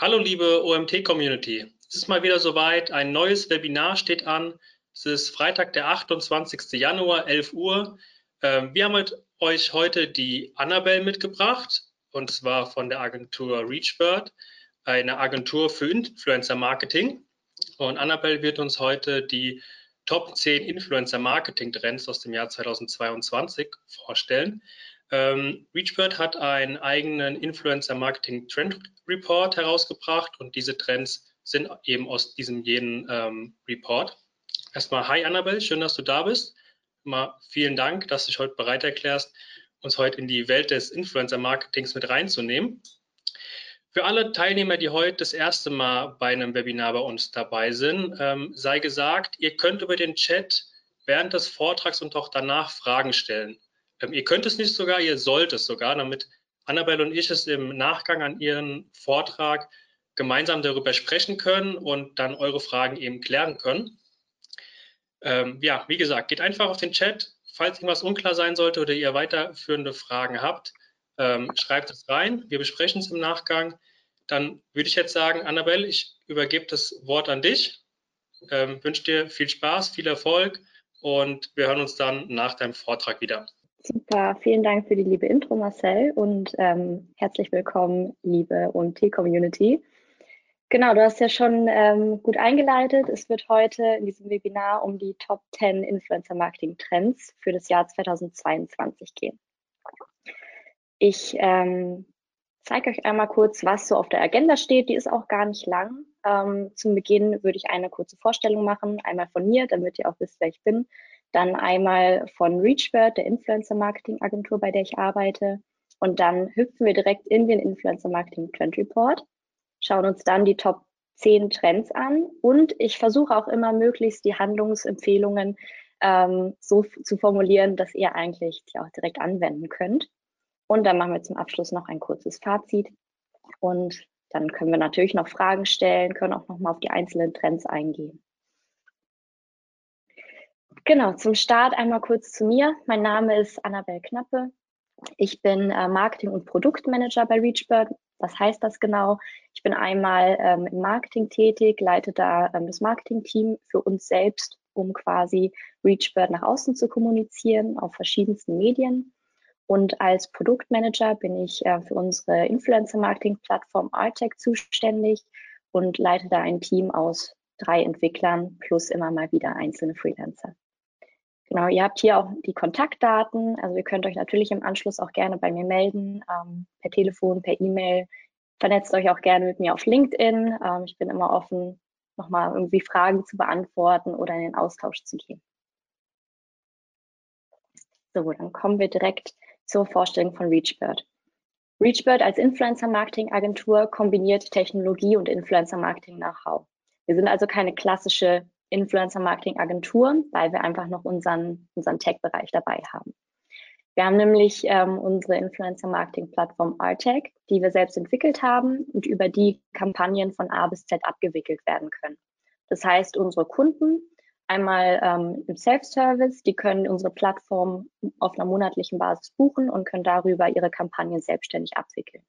Hallo liebe OMT-Community. Es ist mal wieder soweit, ein neues Webinar steht an. Es ist Freitag, der 28. Januar, 11 Uhr. Ähm, wir haben euch heute die Annabelle mitgebracht, und zwar von der Agentur ReachBird, eine Agentur für Influencer-Marketing. Und Annabelle wird uns heute die Top 10 Influencer-Marketing-Trends aus dem Jahr 2022 vorstellen. Ähm, ReachBird hat einen eigenen Influencer Marketing Trend Report herausgebracht und diese Trends sind eben aus diesem jenen ähm, Report. Erstmal, hi Annabelle, schön, dass du da bist. Mal vielen Dank, dass du dich heute bereit erklärst, uns heute in die Welt des Influencer Marketings mit reinzunehmen. Für alle Teilnehmer, die heute das erste Mal bei einem Webinar bei uns dabei sind, ähm, sei gesagt, ihr könnt über den Chat während des Vortrags und auch danach Fragen stellen. Ähm, ihr könnt es nicht sogar, ihr sollt es sogar, damit Annabelle und ich es im Nachgang an Ihren Vortrag gemeinsam darüber sprechen können und dann eure Fragen eben klären können. Ähm, ja, wie gesagt, geht einfach auf den Chat. Falls irgendwas unklar sein sollte oder ihr weiterführende Fragen habt, ähm, schreibt es rein. Wir besprechen es im Nachgang. Dann würde ich jetzt sagen, Annabelle, ich übergebe das Wort an dich. Ähm, wünsche dir viel Spaß, viel Erfolg und wir hören uns dann nach deinem Vortrag wieder. Super, vielen Dank für die liebe Intro, Marcel, und ähm, herzlich willkommen, liebe OMT-Community. Genau, du hast ja schon ähm, gut eingeleitet. Es wird heute in diesem Webinar um die Top 10 Influencer-Marketing-Trends für das Jahr 2022 gehen. Ich ähm, zeige euch einmal kurz, was so auf der Agenda steht. Die ist auch gar nicht lang. Ähm, zum Beginn würde ich eine kurze Vorstellung machen, einmal von mir, damit ihr auch wisst, wer ich bin. Dann einmal von ReachBird, der Influencer-Marketing-Agentur, bei der ich arbeite. Und dann hüpfen wir direkt in den Influencer-Marketing-Trend Report, schauen uns dann die Top 10 Trends an und ich versuche auch immer möglichst die Handlungsempfehlungen ähm, so zu formulieren, dass ihr eigentlich die auch direkt anwenden könnt. Und dann machen wir zum Abschluss noch ein kurzes Fazit und dann können wir natürlich noch Fragen stellen, können auch noch mal auf die einzelnen Trends eingehen. Genau, zum Start einmal kurz zu mir. Mein Name ist Annabelle Knappe. Ich bin äh, Marketing- und Produktmanager bei ReachBird. Was heißt das genau? Ich bin einmal ähm, im Marketing tätig, leite da ähm, das Marketing-Team für uns selbst, um quasi ReachBird nach außen zu kommunizieren auf verschiedensten Medien. Und als Produktmanager bin ich äh, für unsere Influencer-Marketing-Plattform Artec zuständig und leite da ein Team aus drei Entwicklern plus immer mal wieder einzelne Freelancer. Genau, ihr habt hier auch die Kontaktdaten. Also ihr könnt euch natürlich im Anschluss auch gerne bei mir melden, ähm, per Telefon, per E-Mail. Vernetzt euch auch gerne mit mir auf LinkedIn. Ähm, ich bin immer offen, nochmal irgendwie Fragen zu beantworten oder in den Austausch zu gehen. So, dann kommen wir direkt zur Vorstellung von ReachBird. ReachBird als Influencer-Marketing-Agentur kombiniert Technologie und Influencer-Marketing-Know-how. Wir sind also keine klassische Influencer-Marketing-Agentur, weil wir einfach noch unseren, unseren Tech-Bereich dabei haben. Wir haben nämlich ähm, unsere Influencer-Marketing-Plattform Artec, die wir selbst entwickelt haben und über die Kampagnen von A bis Z abgewickelt werden können. Das heißt, unsere Kunden einmal ähm, im Self-Service, die können unsere Plattform auf einer monatlichen Basis buchen und können darüber ihre Kampagnen selbstständig abwickeln.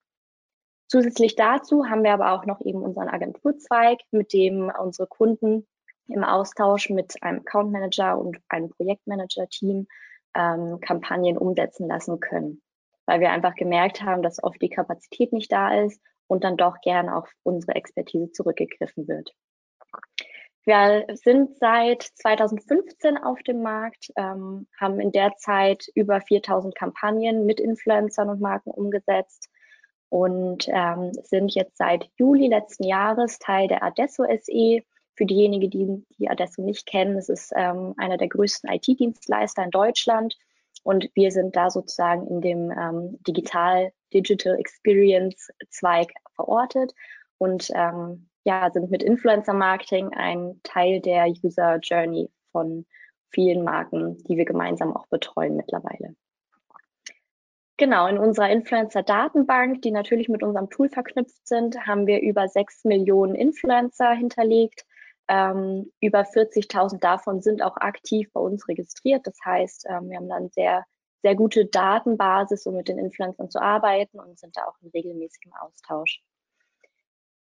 Zusätzlich dazu haben wir aber auch noch eben unseren Agenturzweig, mit dem unsere Kunden im Austausch mit einem Account Manager und einem Projektmanager-Team ähm, Kampagnen umsetzen lassen können. Weil wir einfach gemerkt haben, dass oft die Kapazität nicht da ist und dann doch gerne auf unsere Expertise zurückgegriffen wird. Wir sind seit 2015 auf dem Markt, ähm, haben in der Zeit über 4000 Kampagnen mit Influencern und Marken umgesetzt und ähm, sind jetzt seit Juli letzten Jahres Teil der Adesso SE, für diejenigen, die, die Adesso nicht kennen, es ist ähm, einer der größten IT-Dienstleister in Deutschland und wir sind da sozusagen in dem ähm, Digital Digital Experience Zweig verortet und ähm, ja, sind mit Influencer Marketing ein Teil der User Journey von vielen Marken, die wir gemeinsam auch betreuen mittlerweile. Genau, in unserer Influencer-Datenbank, die natürlich mit unserem Tool verknüpft sind, haben wir über sechs Millionen Influencer hinterlegt, ähm, über 40.000 davon sind auch aktiv bei uns registriert. Das heißt, ähm, wir haben dann sehr, sehr gute Datenbasis, um mit den Influencern zu arbeiten und sind da auch in regelmäßigem Austausch.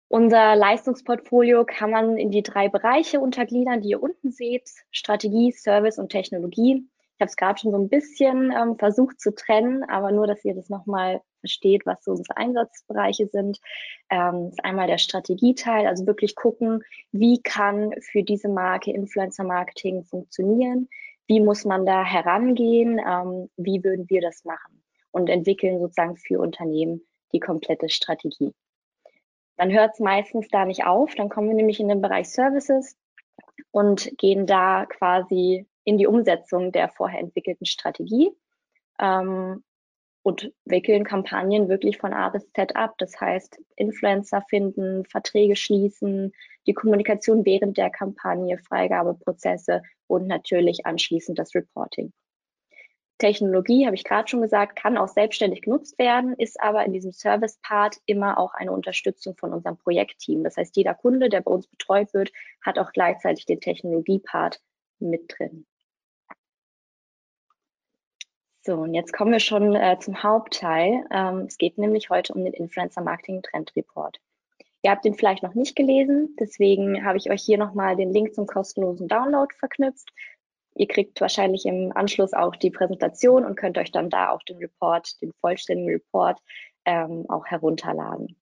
Unser Leistungsportfolio kann man in die drei Bereiche untergliedern, die ihr unten seht, Strategie, Service und Technologie. Ich habe es gerade schon so ein bisschen ähm, versucht zu trennen, aber nur, dass ihr das nochmal versteht, was so unsere Einsatzbereiche sind. Ähm, ist einmal der Strategieteil, also wirklich gucken, wie kann für diese Marke Influencer Marketing funktionieren, wie muss man da herangehen, ähm, wie würden wir das machen und entwickeln sozusagen für Unternehmen die komplette Strategie. Dann hört es meistens da nicht auf, dann kommen wir nämlich in den Bereich Services und gehen da quasi in die Umsetzung der vorher entwickelten Strategie ähm, und wickeln Kampagnen wirklich von A bis Z ab. Das heißt, Influencer finden, Verträge schließen, die Kommunikation während der Kampagne, Freigabeprozesse und natürlich anschließend das Reporting. Technologie, habe ich gerade schon gesagt, kann auch selbstständig genutzt werden, ist aber in diesem Service-Part immer auch eine Unterstützung von unserem Projektteam. Das heißt, jeder Kunde, der bei uns betreut wird, hat auch gleichzeitig den Technologie-Part mit drin. So, und jetzt kommen wir schon äh, zum Hauptteil. Ähm, es geht nämlich heute um den Influencer Marketing Trend Report. Ihr habt den vielleicht noch nicht gelesen, deswegen habe ich euch hier nochmal den Link zum kostenlosen Download verknüpft. Ihr kriegt wahrscheinlich im Anschluss auch die Präsentation und könnt euch dann da auch den Report, den vollständigen Report ähm, auch herunterladen.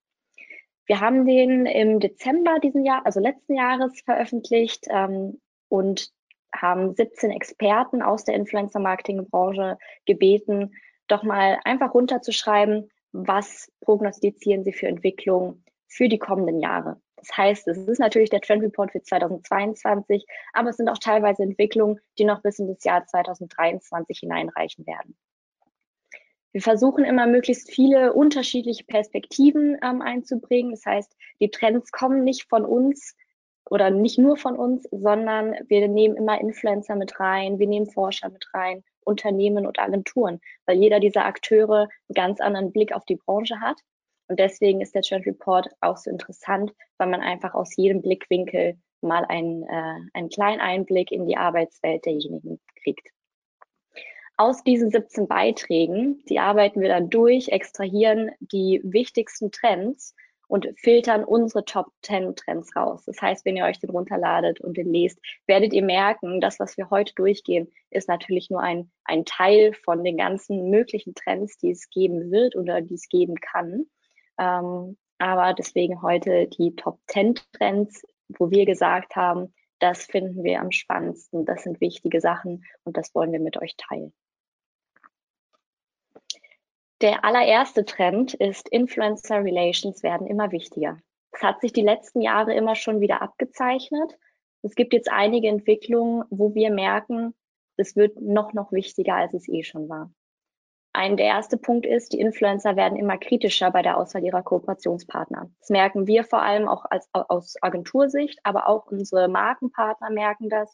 Wir haben den im Dezember diesen Jahr, also letzten Jahres veröffentlicht ähm, und haben 17 Experten aus der Influencer-Marketing-Branche gebeten, doch mal einfach runterzuschreiben, was prognostizieren sie für Entwicklung für die kommenden Jahre. Das heißt, es ist natürlich der Trend Report für 2022, aber es sind auch teilweise Entwicklungen, die noch bis in das Jahr 2023 hineinreichen werden. Wir versuchen immer möglichst viele unterschiedliche Perspektiven ähm, einzubringen. Das heißt, die Trends kommen nicht von uns oder nicht nur von uns, sondern wir nehmen immer Influencer mit rein, wir nehmen Forscher mit rein, Unternehmen und Agenturen, weil jeder dieser Akteure einen ganz anderen Blick auf die Branche hat und deswegen ist der Trend Report auch so interessant, weil man einfach aus jedem Blickwinkel mal einen, äh, einen kleinen Einblick in die Arbeitswelt derjenigen kriegt. Aus diesen 17 Beiträgen, die arbeiten wir dann durch, extrahieren die wichtigsten Trends und filtern unsere Top 10 Trends raus. Das heißt, wenn ihr euch den runterladet und den lest, werdet ihr merken, das, was wir heute durchgehen, ist natürlich nur ein, ein Teil von den ganzen möglichen Trends, die es geben wird oder die es geben kann. Ähm, aber deswegen heute die Top 10 Trends, wo wir gesagt haben, das finden wir am spannendsten, das sind wichtige Sachen und das wollen wir mit euch teilen. Der allererste Trend ist, Influencer Relations werden immer wichtiger. Es hat sich die letzten Jahre immer schon wieder abgezeichnet. Es gibt jetzt einige Entwicklungen, wo wir merken, es wird noch, noch wichtiger, als es eh schon war. Ein der erste Punkt ist, die Influencer werden immer kritischer bei der Auswahl ihrer Kooperationspartner. Das merken wir vor allem auch als, aus Agentursicht, aber auch unsere Markenpartner merken das,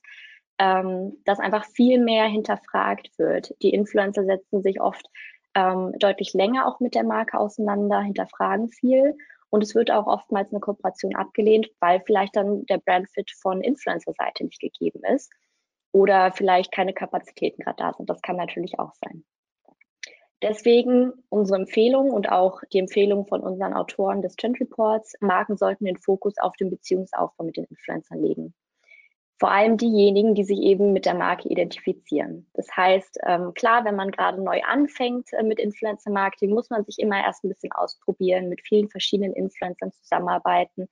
ähm, dass einfach viel mehr hinterfragt wird. Die Influencer setzen sich oft ähm, deutlich länger auch mit der Marke auseinander, hinterfragen viel und es wird auch oftmals eine Kooperation abgelehnt, weil vielleicht dann der Brandfit von Influencer-Seite nicht gegeben ist oder vielleicht keine Kapazitäten gerade da sind. Das kann natürlich auch sein. Deswegen unsere Empfehlung und auch die Empfehlung von unseren Autoren des Trend Reports, Marken sollten den Fokus auf den Beziehungsaufbau mit den Influencern legen. Vor allem diejenigen, die sich eben mit der Marke identifizieren. Das heißt, ähm, klar, wenn man gerade neu anfängt äh, mit Influencer-Marketing, muss man sich immer erst ein bisschen ausprobieren, mit vielen verschiedenen Influencern zusammenarbeiten.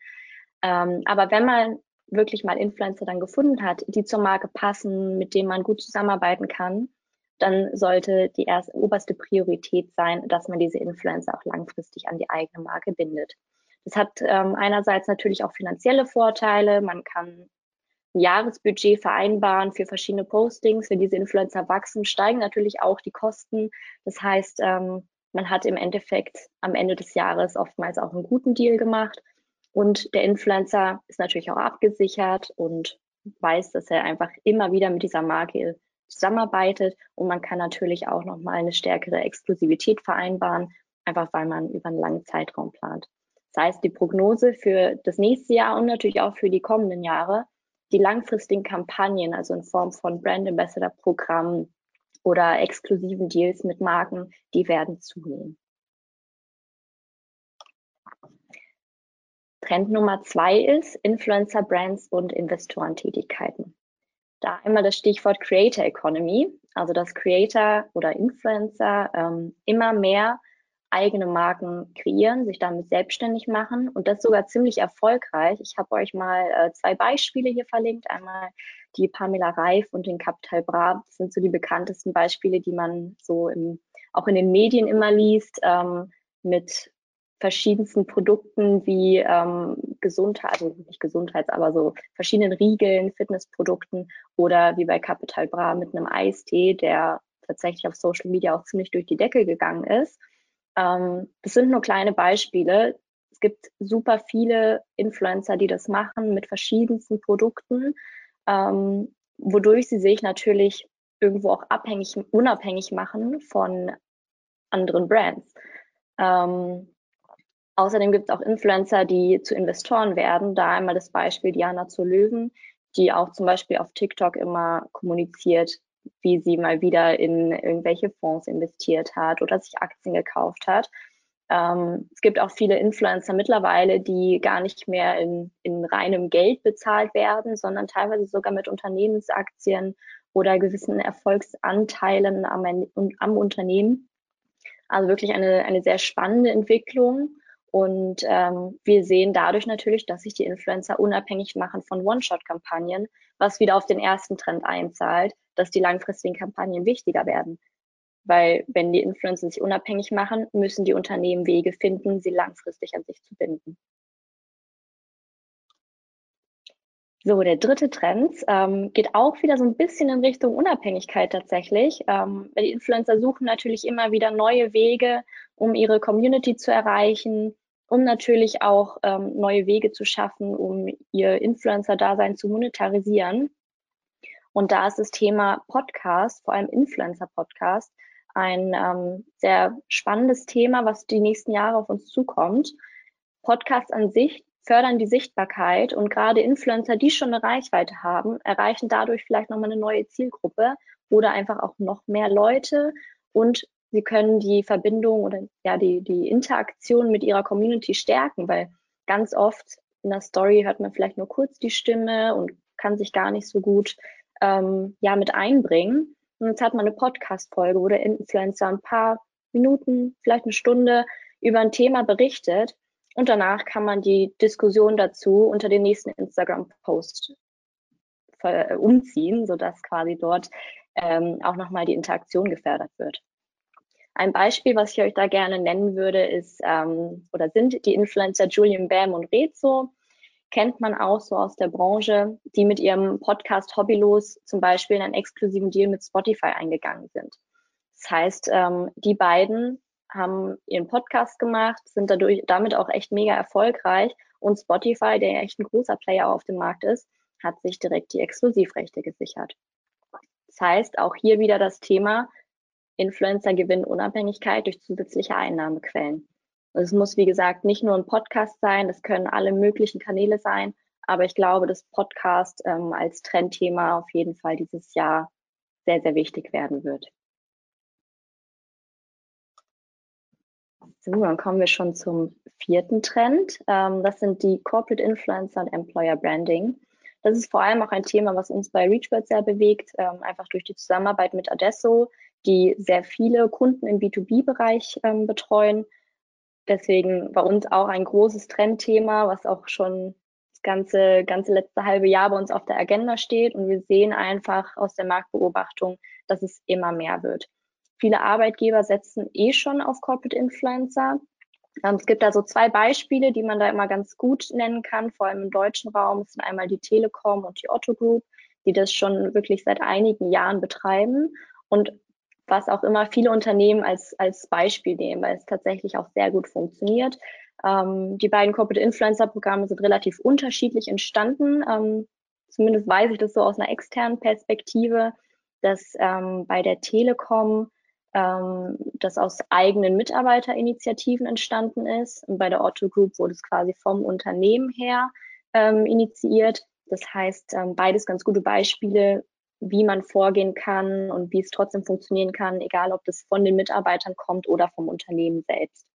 Ähm, aber wenn man wirklich mal Influencer dann gefunden hat, die zur Marke passen, mit denen man gut zusammenarbeiten kann, dann sollte die erste oberste Priorität sein, dass man diese Influencer auch langfristig an die eigene Marke bindet. Das hat ähm, einerseits natürlich auch finanzielle Vorteile. Man kann Jahresbudget vereinbaren für verschiedene Postings. Wenn diese Influencer wachsen, steigen natürlich auch die Kosten. Das heißt, ähm, man hat im Endeffekt am Ende des Jahres oftmals auch einen guten Deal gemacht. Und der Influencer ist natürlich auch abgesichert und weiß, dass er einfach immer wieder mit dieser Marke zusammenarbeitet und man kann natürlich auch nochmal eine stärkere Exklusivität vereinbaren, einfach weil man über einen langen Zeitraum plant. Das heißt, die Prognose für das nächste Jahr und natürlich auch für die kommenden Jahre, die langfristigen Kampagnen, also in Form von Brand Ambassador Programmen oder exklusiven Deals mit Marken, die werden zunehmen. Trend Nummer zwei ist Influencer Brands und Investorentätigkeiten. Da einmal das Stichwort Creator Economy, also dass Creator oder Influencer ähm, immer mehr eigene Marken kreieren, sich damit selbstständig machen und das sogar ziemlich erfolgreich. Ich habe euch mal äh, zwei Beispiele hier verlinkt. Einmal die Pamela Reif und den Capital Bra. Das sind so die bekanntesten Beispiele, die man so im, auch in den Medien immer liest, ähm, mit verschiedensten Produkten wie ähm, Gesundheit, also nicht Gesundheits, aber so verschiedenen Riegeln, Fitnessprodukten oder wie bei Capital Bra mit einem Eistee, der tatsächlich auf Social Media auch ziemlich durch die Decke gegangen ist. Ähm, das sind nur kleine Beispiele. Es gibt super viele Influencer, die das machen mit verschiedensten Produkten, ähm, wodurch sie sich natürlich irgendwo auch abhängig, unabhängig machen von anderen Brands. Ähm, Außerdem gibt es auch Influencer, die zu Investoren werden. Da einmal das Beispiel Diana zu Löwen, die auch zum Beispiel auf TikTok immer kommuniziert, wie sie mal wieder in irgendwelche Fonds investiert hat oder sich Aktien gekauft hat. Ähm, es gibt auch viele Influencer mittlerweile, die gar nicht mehr in, in reinem Geld bezahlt werden, sondern teilweise sogar mit Unternehmensaktien oder gewissen Erfolgsanteilen am, am Unternehmen. Also wirklich eine, eine sehr spannende Entwicklung. Und ähm, wir sehen dadurch natürlich, dass sich die Influencer unabhängig machen von One-Shot-Kampagnen, was wieder auf den ersten Trend einzahlt, dass die langfristigen Kampagnen wichtiger werden. Weil wenn die Influencer sich unabhängig machen, müssen die Unternehmen Wege finden, sie langfristig an sich zu binden. So, der dritte Trend ähm, geht auch wieder so ein bisschen in Richtung Unabhängigkeit tatsächlich. Ähm, die Influencer suchen natürlich immer wieder neue Wege, um ihre Community zu erreichen, um natürlich auch ähm, neue Wege zu schaffen, um ihr Influencer-Dasein zu monetarisieren. Und da ist das Thema Podcast, vor allem Influencer-Podcast, ein ähm, sehr spannendes Thema, was die nächsten Jahre auf uns zukommt. Podcasts an sich fördern die Sichtbarkeit und gerade Influencer, die schon eine Reichweite haben, erreichen dadurch vielleicht nochmal eine neue Zielgruppe oder einfach auch noch mehr Leute und sie können die Verbindung oder ja die, die Interaktion mit ihrer Community stärken, weil ganz oft in der Story hört man vielleicht nur kurz die Stimme und kann sich gar nicht so gut ähm, ja mit einbringen. Und jetzt hat man eine Podcast-Folge, wo der Influencer ein paar Minuten, vielleicht eine Stunde über ein Thema berichtet und danach kann man die Diskussion dazu unter den nächsten Instagram-Post umziehen, sodass quasi dort ähm, auch nochmal die Interaktion gefördert wird. Ein Beispiel, was ich euch da gerne nennen würde, ist ähm, oder sind die Influencer Julian Bam und Rezo. Kennt man auch so aus der Branche, die mit ihrem Podcast Hobbylos zum Beispiel in einen exklusiven Deal mit Spotify eingegangen sind. Das heißt, ähm, die beiden haben ihren Podcast gemacht, sind dadurch damit auch echt mega erfolgreich. Und Spotify, der ja echt ein großer Player auf dem Markt ist, hat sich direkt die Exklusivrechte gesichert. Das heißt, auch hier wieder das Thema Influencer gewinnen Unabhängigkeit durch zusätzliche Einnahmequellen. Es muss, wie gesagt, nicht nur ein Podcast sein, es können alle möglichen Kanäle sein, aber ich glaube, dass Podcast ähm, als Trendthema auf jeden Fall dieses Jahr sehr, sehr wichtig werden wird. So, dann kommen wir schon zum vierten Trend. Ähm, das sind die Corporate Influencer und Employer Branding. Das ist vor allem auch ein Thema, was uns bei ReachBird sehr bewegt, ähm, einfach durch die Zusammenarbeit mit Adesso, die sehr viele Kunden im B2B-Bereich ähm, betreuen. Deswegen bei uns auch ein großes Trendthema, was auch schon das ganze, ganze letzte halbe Jahr bei uns auf der Agenda steht. Und wir sehen einfach aus der Marktbeobachtung, dass es immer mehr wird. Viele Arbeitgeber setzen eh schon auf Corporate Influencer. Ähm, es gibt da so zwei Beispiele, die man da immer ganz gut nennen kann, vor allem im deutschen Raum. Das sind einmal die Telekom und die Otto Group, die das schon wirklich seit einigen Jahren betreiben und was auch immer viele Unternehmen als, als Beispiel nehmen, weil es tatsächlich auch sehr gut funktioniert. Ähm, die beiden Corporate Influencer Programme sind relativ unterschiedlich entstanden. Ähm, zumindest weiß ich das so aus einer externen Perspektive, dass ähm, bei der Telekom ähm, das aus eigenen Mitarbeiterinitiativen entstanden ist. Und bei der Otto Group wurde es quasi vom Unternehmen her ähm, initiiert. Das heißt, ähm, beides ganz gute Beispiele, wie man vorgehen kann und wie es trotzdem funktionieren kann, egal ob das von den Mitarbeitern kommt oder vom Unternehmen selbst.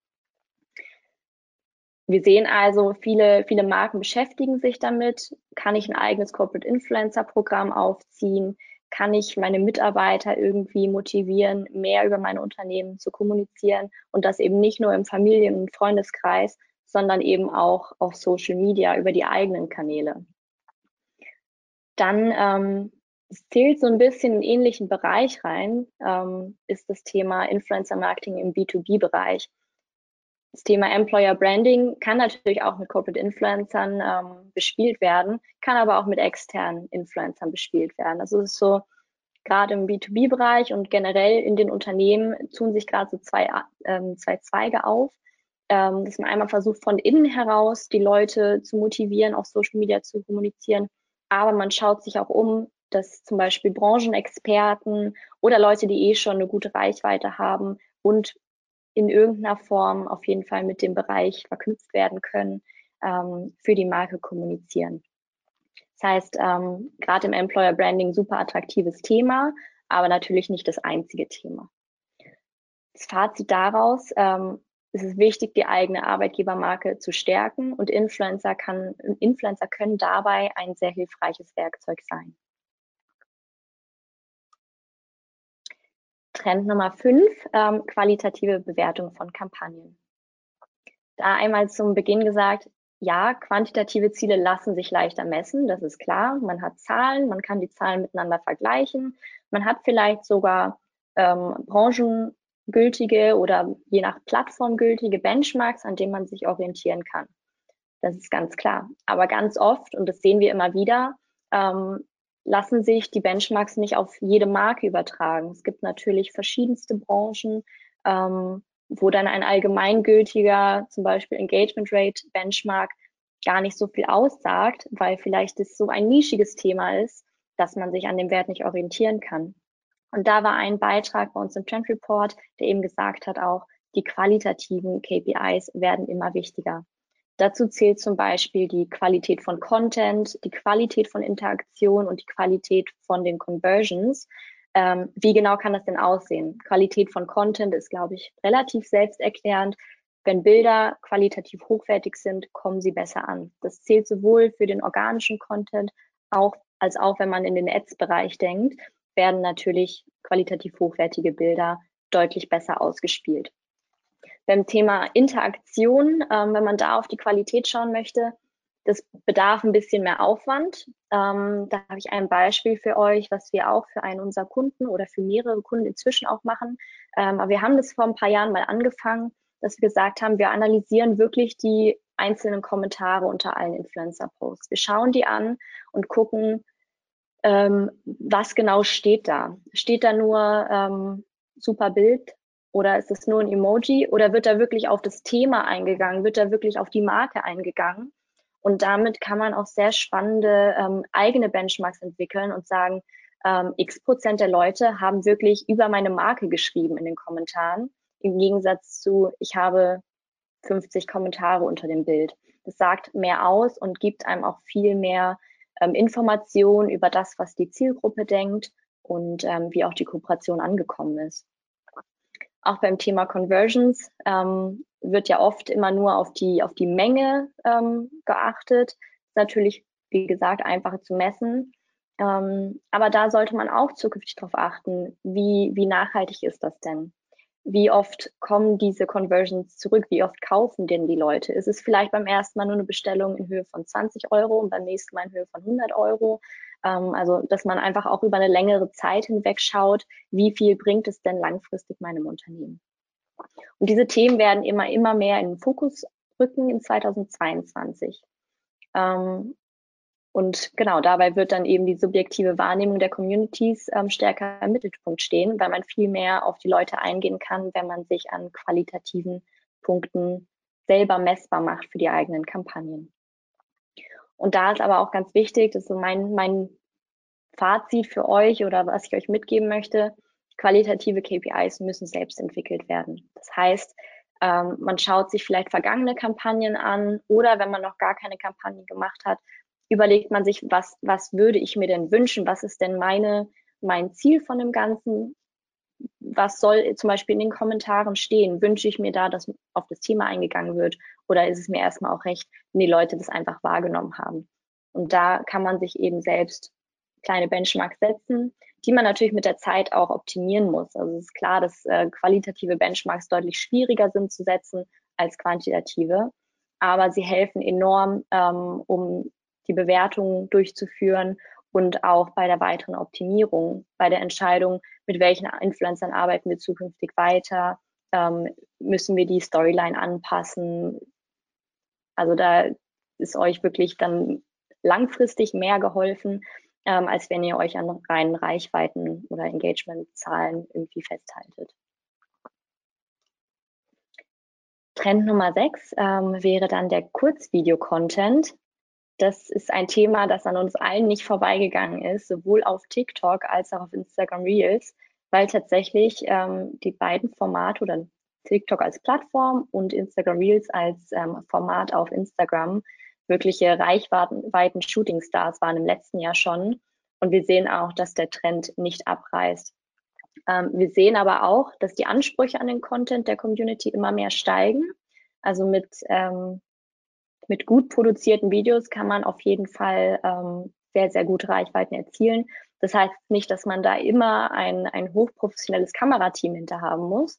Wir sehen also, viele, viele Marken beschäftigen sich damit. Kann ich ein eigenes Corporate Influencer Programm aufziehen? Kann ich meine Mitarbeiter irgendwie motivieren, mehr über mein Unternehmen zu kommunizieren und das eben nicht nur im Familien- und Freundeskreis, sondern eben auch auf Social Media über die eigenen Kanäle? Dann ähm, es zählt so ein bisschen in einen ähnlichen Bereich rein, ähm, ist das Thema Influencer Marketing im B2B-Bereich. Das Thema Employer Branding kann natürlich auch mit Corporate Influencern ähm, bespielt werden, kann aber auch mit externen Influencern bespielt werden. Also es ist so, gerade im B2B-Bereich und generell in den Unternehmen tun sich gerade so zwei, ähm, zwei Zweige auf, ähm, dass man einmal versucht, von innen heraus die Leute zu motivieren, auf Social Media zu kommunizieren, aber man schaut sich auch um, dass zum Beispiel Branchenexperten oder Leute, die eh schon eine gute Reichweite haben und in irgendeiner Form auf jeden Fall mit dem Bereich verknüpft werden können, ähm, für die Marke kommunizieren. Das heißt, ähm, gerade im Employer Branding super attraktives Thema, aber natürlich nicht das einzige Thema. Das Fazit daraus, ähm, es ist wichtig, die eigene Arbeitgebermarke zu stärken und Influencer, kann, Influencer können dabei ein sehr hilfreiches Werkzeug sein. Trend Nummer fünf, ähm, qualitative Bewertung von Kampagnen. Da einmal zum Beginn gesagt, ja, quantitative Ziele lassen sich leichter messen, das ist klar. Man hat Zahlen, man kann die Zahlen miteinander vergleichen. Man hat vielleicht sogar ähm, branchengültige oder je nach Plattform gültige Benchmarks, an denen man sich orientieren kann. Das ist ganz klar. Aber ganz oft, und das sehen wir immer wieder, ähm, lassen sich die Benchmarks nicht auf jede Marke übertragen. Es gibt natürlich verschiedenste Branchen, ähm, wo dann ein allgemeingültiger, zum Beispiel Engagement Rate Benchmark, gar nicht so viel aussagt, weil vielleicht es so ein nischiges Thema ist, dass man sich an dem Wert nicht orientieren kann. Und da war ein Beitrag bei uns im Trend Report, der eben gesagt hat auch, die qualitativen KPIs werden immer wichtiger. Dazu zählt zum Beispiel die Qualität von Content, die Qualität von Interaktion und die Qualität von den Conversions. Ähm, wie genau kann das denn aussehen? Qualität von Content ist, glaube ich, relativ selbsterklärend. Wenn Bilder qualitativ hochwertig sind, kommen sie besser an. Das zählt sowohl für den organischen Content auch, als auch, wenn man in den Ads-Bereich denkt, werden natürlich qualitativ hochwertige Bilder deutlich besser ausgespielt. Beim Thema Interaktion, ähm, wenn man da auf die Qualität schauen möchte, das bedarf ein bisschen mehr Aufwand. Ähm, da habe ich ein Beispiel für euch, was wir auch für einen unserer Kunden oder für mehrere Kunden inzwischen auch machen. Ähm, aber wir haben das vor ein paar Jahren mal angefangen, dass wir gesagt haben, wir analysieren wirklich die einzelnen Kommentare unter allen Influencer-Posts. Wir schauen die an und gucken, ähm, was genau steht da. Steht da nur ähm, super Bild oder ist es nur ein Emoji? Oder wird da wirklich auf das Thema eingegangen? Wird da wirklich auf die Marke eingegangen? Und damit kann man auch sehr spannende ähm, eigene Benchmarks entwickeln und sagen, ähm, x Prozent der Leute haben wirklich über meine Marke geschrieben in den Kommentaren. Im Gegensatz zu, ich habe 50 Kommentare unter dem Bild. Das sagt mehr aus und gibt einem auch viel mehr ähm, Informationen über das, was die Zielgruppe denkt und ähm, wie auch die Kooperation angekommen ist. Auch beim Thema Conversions ähm, wird ja oft immer nur auf die, auf die Menge ähm, geachtet. Ist natürlich, wie gesagt, einfacher zu messen. Ähm, aber da sollte man auch zukünftig darauf achten, wie, wie nachhaltig ist das denn? Wie oft kommen diese Conversions zurück? Wie oft kaufen denn die Leute? Ist es vielleicht beim ersten Mal nur eine Bestellung in Höhe von 20 Euro und beim nächsten Mal in Höhe von 100 Euro? Ähm, also, dass man einfach auch über eine längere Zeit hinweg schaut, wie viel bringt es denn langfristig meinem Unternehmen. Und diese Themen werden immer, immer mehr in den Fokus rücken in 2022. Ähm, und genau, dabei wird dann eben die subjektive Wahrnehmung der Communities ähm, stärker im Mittelpunkt stehen, weil man viel mehr auf die Leute eingehen kann, wenn man sich an qualitativen Punkten selber messbar macht für die eigenen Kampagnen. Und da ist aber auch ganz wichtig, das ist so mein, mein Fazit für euch oder was ich euch mitgeben möchte, qualitative KPIs müssen selbst entwickelt werden. Das heißt, ähm, man schaut sich vielleicht vergangene Kampagnen an oder wenn man noch gar keine Kampagne gemacht hat, überlegt man sich, was, was würde ich mir denn wünschen? Was ist denn meine, mein Ziel von dem Ganzen? Was soll zum Beispiel in den Kommentaren stehen? Wünsche ich mir da, dass auf das Thema eingegangen wird? Oder ist es mir erstmal auch recht, wenn die Leute das einfach wahrgenommen haben? Und da kann man sich eben selbst kleine Benchmarks setzen, die man natürlich mit der Zeit auch optimieren muss. Also es ist klar, dass äh, qualitative Benchmarks deutlich schwieriger sind zu setzen als quantitative, aber sie helfen enorm, ähm, um die Bewertung durchzuführen und auch bei der weiteren Optimierung, bei der Entscheidung, mit welchen Influencern arbeiten wir zukünftig weiter, ähm, müssen wir die Storyline anpassen. Also da ist euch wirklich dann langfristig mehr geholfen, ähm, als wenn ihr euch an reinen Reichweiten oder Engagementzahlen irgendwie festhaltet. Trend Nummer sechs ähm, wäre dann der Kurzvideo-Content. Das ist ein Thema, das an uns allen nicht vorbeigegangen ist, sowohl auf TikTok als auch auf Instagram Reels, weil tatsächlich ähm, die beiden Formate oder TikTok als Plattform und Instagram Reels als ähm, Format auf Instagram wirkliche Reichweiten Shooting-Stars waren im letzten Jahr schon. Und wir sehen auch, dass der Trend nicht abreißt. Ähm, wir sehen aber auch, dass die Ansprüche an den Content der Community immer mehr steigen. Also mit, ähm, mit gut produzierten Videos kann man auf jeden Fall ähm, sehr, sehr gute Reichweiten erzielen. Das heißt nicht, dass man da immer ein, ein hochprofessionelles Kamerateam hinter haben muss,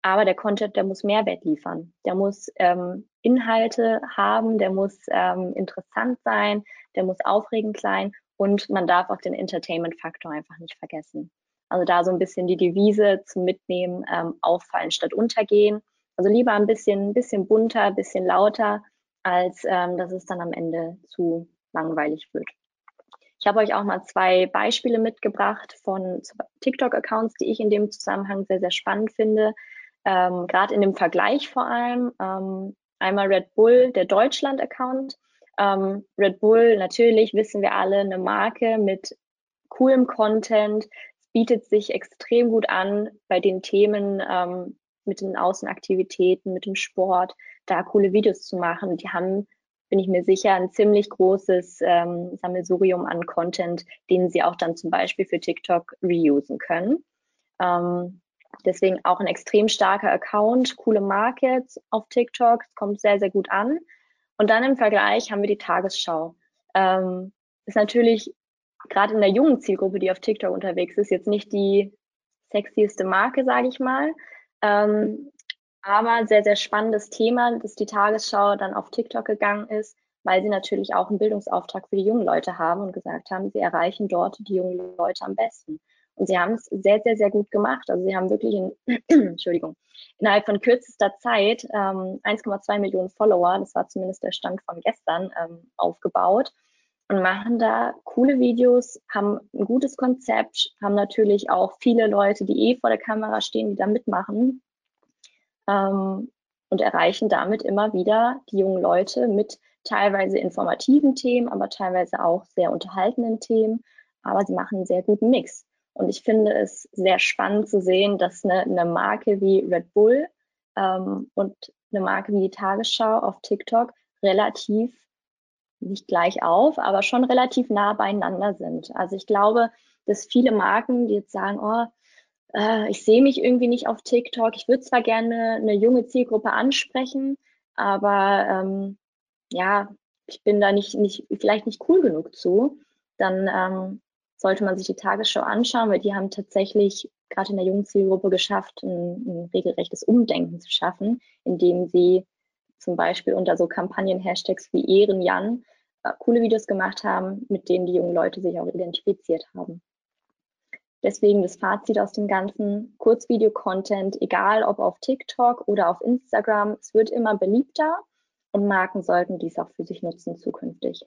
aber der Content, der muss Mehrwert liefern. Der muss ähm, Inhalte haben, der muss ähm, interessant sein, der muss aufregend sein und man darf auch den Entertainment-Faktor einfach nicht vergessen. Also da so ein bisschen die Devise zum Mitnehmen, ähm, auffallen statt untergehen. Also lieber ein bisschen, bisschen bunter, bisschen lauter, als ähm, dass es dann am Ende zu langweilig wird. Ich habe euch auch mal zwei Beispiele mitgebracht von TikTok-Accounts, die ich in dem Zusammenhang sehr, sehr spannend finde ähm, gerade in dem Vergleich vor allem. Ähm, einmal Red Bull, der Deutschland-Account. Ähm, Red Bull, natürlich wissen wir alle, eine Marke mit coolem Content, bietet sich extrem gut an bei den Themen ähm, mit den Außenaktivitäten, mit dem Sport, da coole Videos zu machen. Die haben, bin ich mir sicher, ein ziemlich großes ähm, Sammelsurium an Content, den sie auch dann zum Beispiel für TikTok reusen können. Ähm, Deswegen auch ein extrem starker Account, coole Marke auf TikTok, es kommt sehr, sehr gut an. Und dann im Vergleich haben wir die Tagesschau. Ähm, ist natürlich gerade in der jungen Zielgruppe, die auf TikTok unterwegs ist, jetzt nicht die sexieste Marke, sage ich mal. Ähm, aber sehr, sehr spannendes Thema, dass die Tagesschau dann auf TikTok gegangen ist, weil sie natürlich auch einen Bildungsauftrag für die jungen Leute haben und gesagt haben, sie erreichen dort die jungen Leute am besten. Und sie haben es sehr, sehr, sehr gut gemacht. Also sie haben wirklich in, Entschuldigung, innerhalb von kürzester Zeit ähm, 1,2 Millionen Follower, das war zumindest der Stand von gestern, ähm, aufgebaut und machen da coole Videos, haben ein gutes Konzept, haben natürlich auch viele Leute, die eh vor der Kamera stehen, die da mitmachen ähm, und erreichen damit immer wieder die jungen Leute mit teilweise informativen Themen, aber teilweise auch sehr unterhaltenden Themen. Aber sie machen einen sehr guten Mix. Und ich finde es sehr spannend zu sehen, dass eine, eine Marke wie Red Bull ähm, und eine Marke wie die Tagesschau auf TikTok relativ, nicht gleich auf, aber schon relativ nah beieinander sind. Also ich glaube, dass viele Marken, die jetzt sagen, oh, äh, ich sehe mich irgendwie nicht auf TikTok, ich würde zwar gerne eine junge Zielgruppe ansprechen, aber ähm, ja, ich bin da nicht, nicht, vielleicht nicht cool genug zu, dann ähm, sollte man sich die Tagesschau anschauen, weil die haben tatsächlich gerade in der jungen Zielgruppe geschafft, ein, ein regelrechtes Umdenken zu schaffen, indem sie zum Beispiel unter so Kampagnen-Hashtags wie Ehrenjan äh, coole Videos gemacht haben, mit denen die jungen Leute sich auch identifiziert haben. Deswegen das Fazit aus dem ganzen Kurzvideo-Content, egal ob auf TikTok oder auf Instagram, es wird immer beliebter und Marken sollten dies auch für sich nutzen zukünftig.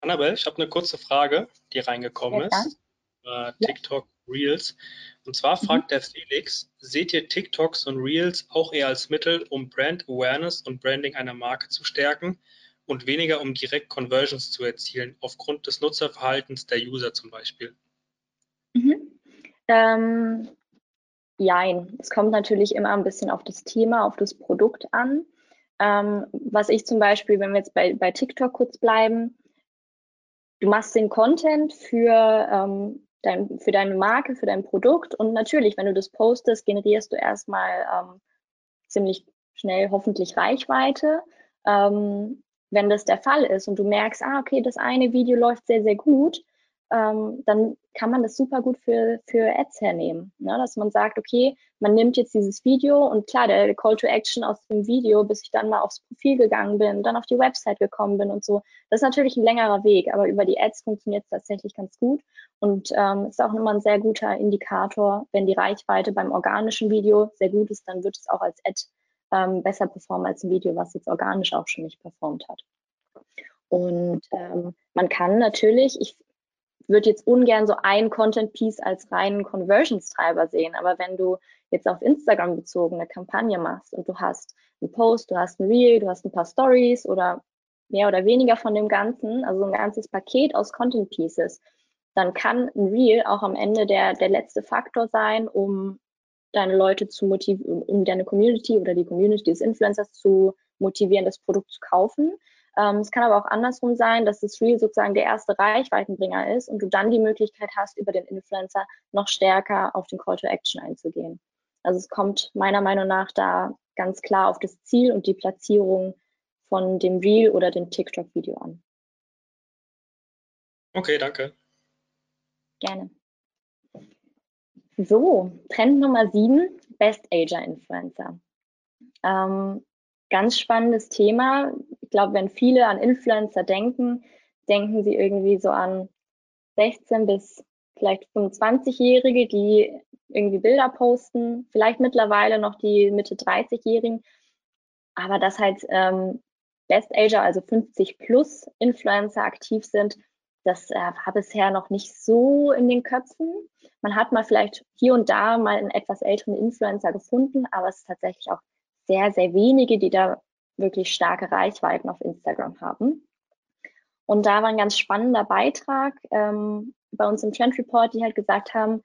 Annabelle, ich habe eine kurze Frage, die reingekommen ja, ist. Äh, TikTok. Reels. Und zwar mhm. fragt mhm. der Felix, seht ihr TikToks und Reels auch eher als Mittel, um Brand Awareness und Branding einer Marke zu stärken und weniger um direkt Conversions zu erzielen, aufgrund des Nutzerverhaltens der User zum Beispiel? Ähm, jein. Es kommt natürlich immer ein bisschen auf das Thema, auf das Produkt an. Ähm, was ich zum Beispiel, wenn wir jetzt bei, bei TikTok kurz bleiben, du machst den Content für, ähm, dein, für deine Marke, für dein Produkt. Und natürlich, wenn du das postest, generierst du erstmal ähm, ziemlich schnell hoffentlich Reichweite. Ähm, wenn das der Fall ist und du merkst, ah, okay, das eine Video läuft sehr, sehr gut, ähm, dann kann man das super gut für, für Ads hernehmen. Ne? Dass man sagt, okay, man nimmt jetzt dieses Video und klar, der Call to Action aus dem Video, bis ich dann mal aufs Profil gegangen bin, dann auf die Website gekommen bin und so, das ist natürlich ein längerer Weg, aber über die Ads funktioniert es tatsächlich ganz gut und ähm, ist auch immer ein sehr guter Indikator, wenn die Reichweite beim organischen Video sehr gut ist, dann wird es auch als Ad ähm, besser performen als ein Video, was jetzt organisch auch schon nicht performt hat. Und ähm, man kann natürlich, ich würde jetzt ungern so ein Content-Piece als reinen Conversions-Treiber sehen, aber wenn du jetzt auf Instagram bezogen eine Kampagne machst und du hast einen Post, du hast ein Reel, du hast ein paar Stories oder mehr oder weniger von dem Ganzen, also ein ganzes Paket aus Content-Pieces, dann kann ein Reel auch am Ende der, der letzte Faktor sein, um deine Leute zu motivieren, um deine Community oder die Community des Influencers zu motivieren, das Produkt zu kaufen. Ähm, es kann aber auch andersrum sein, dass das Reel sozusagen der erste Reichweitenbringer ist und du dann die Möglichkeit hast, über den Influencer noch stärker auf den Call to Action einzugehen. Also es kommt meiner Meinung nach da ganz klar auf das Ziel und die Platzierung von dem Reel oder dem TikTok-Video an. Okay, danke. Gerne. So, Trend Nummer sieben, Best Ager Influencer. Ähm, ganz spannendes Thema. Ich glaube, wenn viele an Influencer denken, denken sie irgendwie so an 16 bis vielleicht 25-Jährige, die irgendwie Bilder posten, vielleicht mittlerweile noch die Mitte 30-Jährigen, aber dass halt ähm, Best Ager, also 50 plus Influencer aktiv sind, das äh, war bisher noch nicht so in den Köpfen. Man hat mal vielleicht hier und da mal einen etwas älteren Influencer gefunden, aber es ist tatsächlich auch sehr, sehr wenige, die da wirklich starke Reichweiten auf Instagram haben. Und da war ein ganz spannender Beitrag ähm, bei uns im Trend Report, die halt gesagt haben,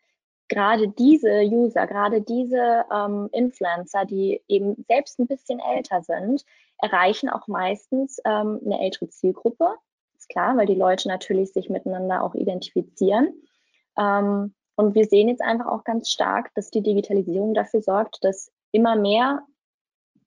gerade diese User, gerade diese ähm, Influencer, die eben selbst ein bisschen älter sind, erreichen auch meistens ähm, eine ältere Zielgruppe ist klar, weil die Leute natürlich sich miteinander auch identifizieren. Ähm, und wir sehen jetzt einfach auch ganz stark, dass die Digitalisierung dafür sorgt, dass immer mehr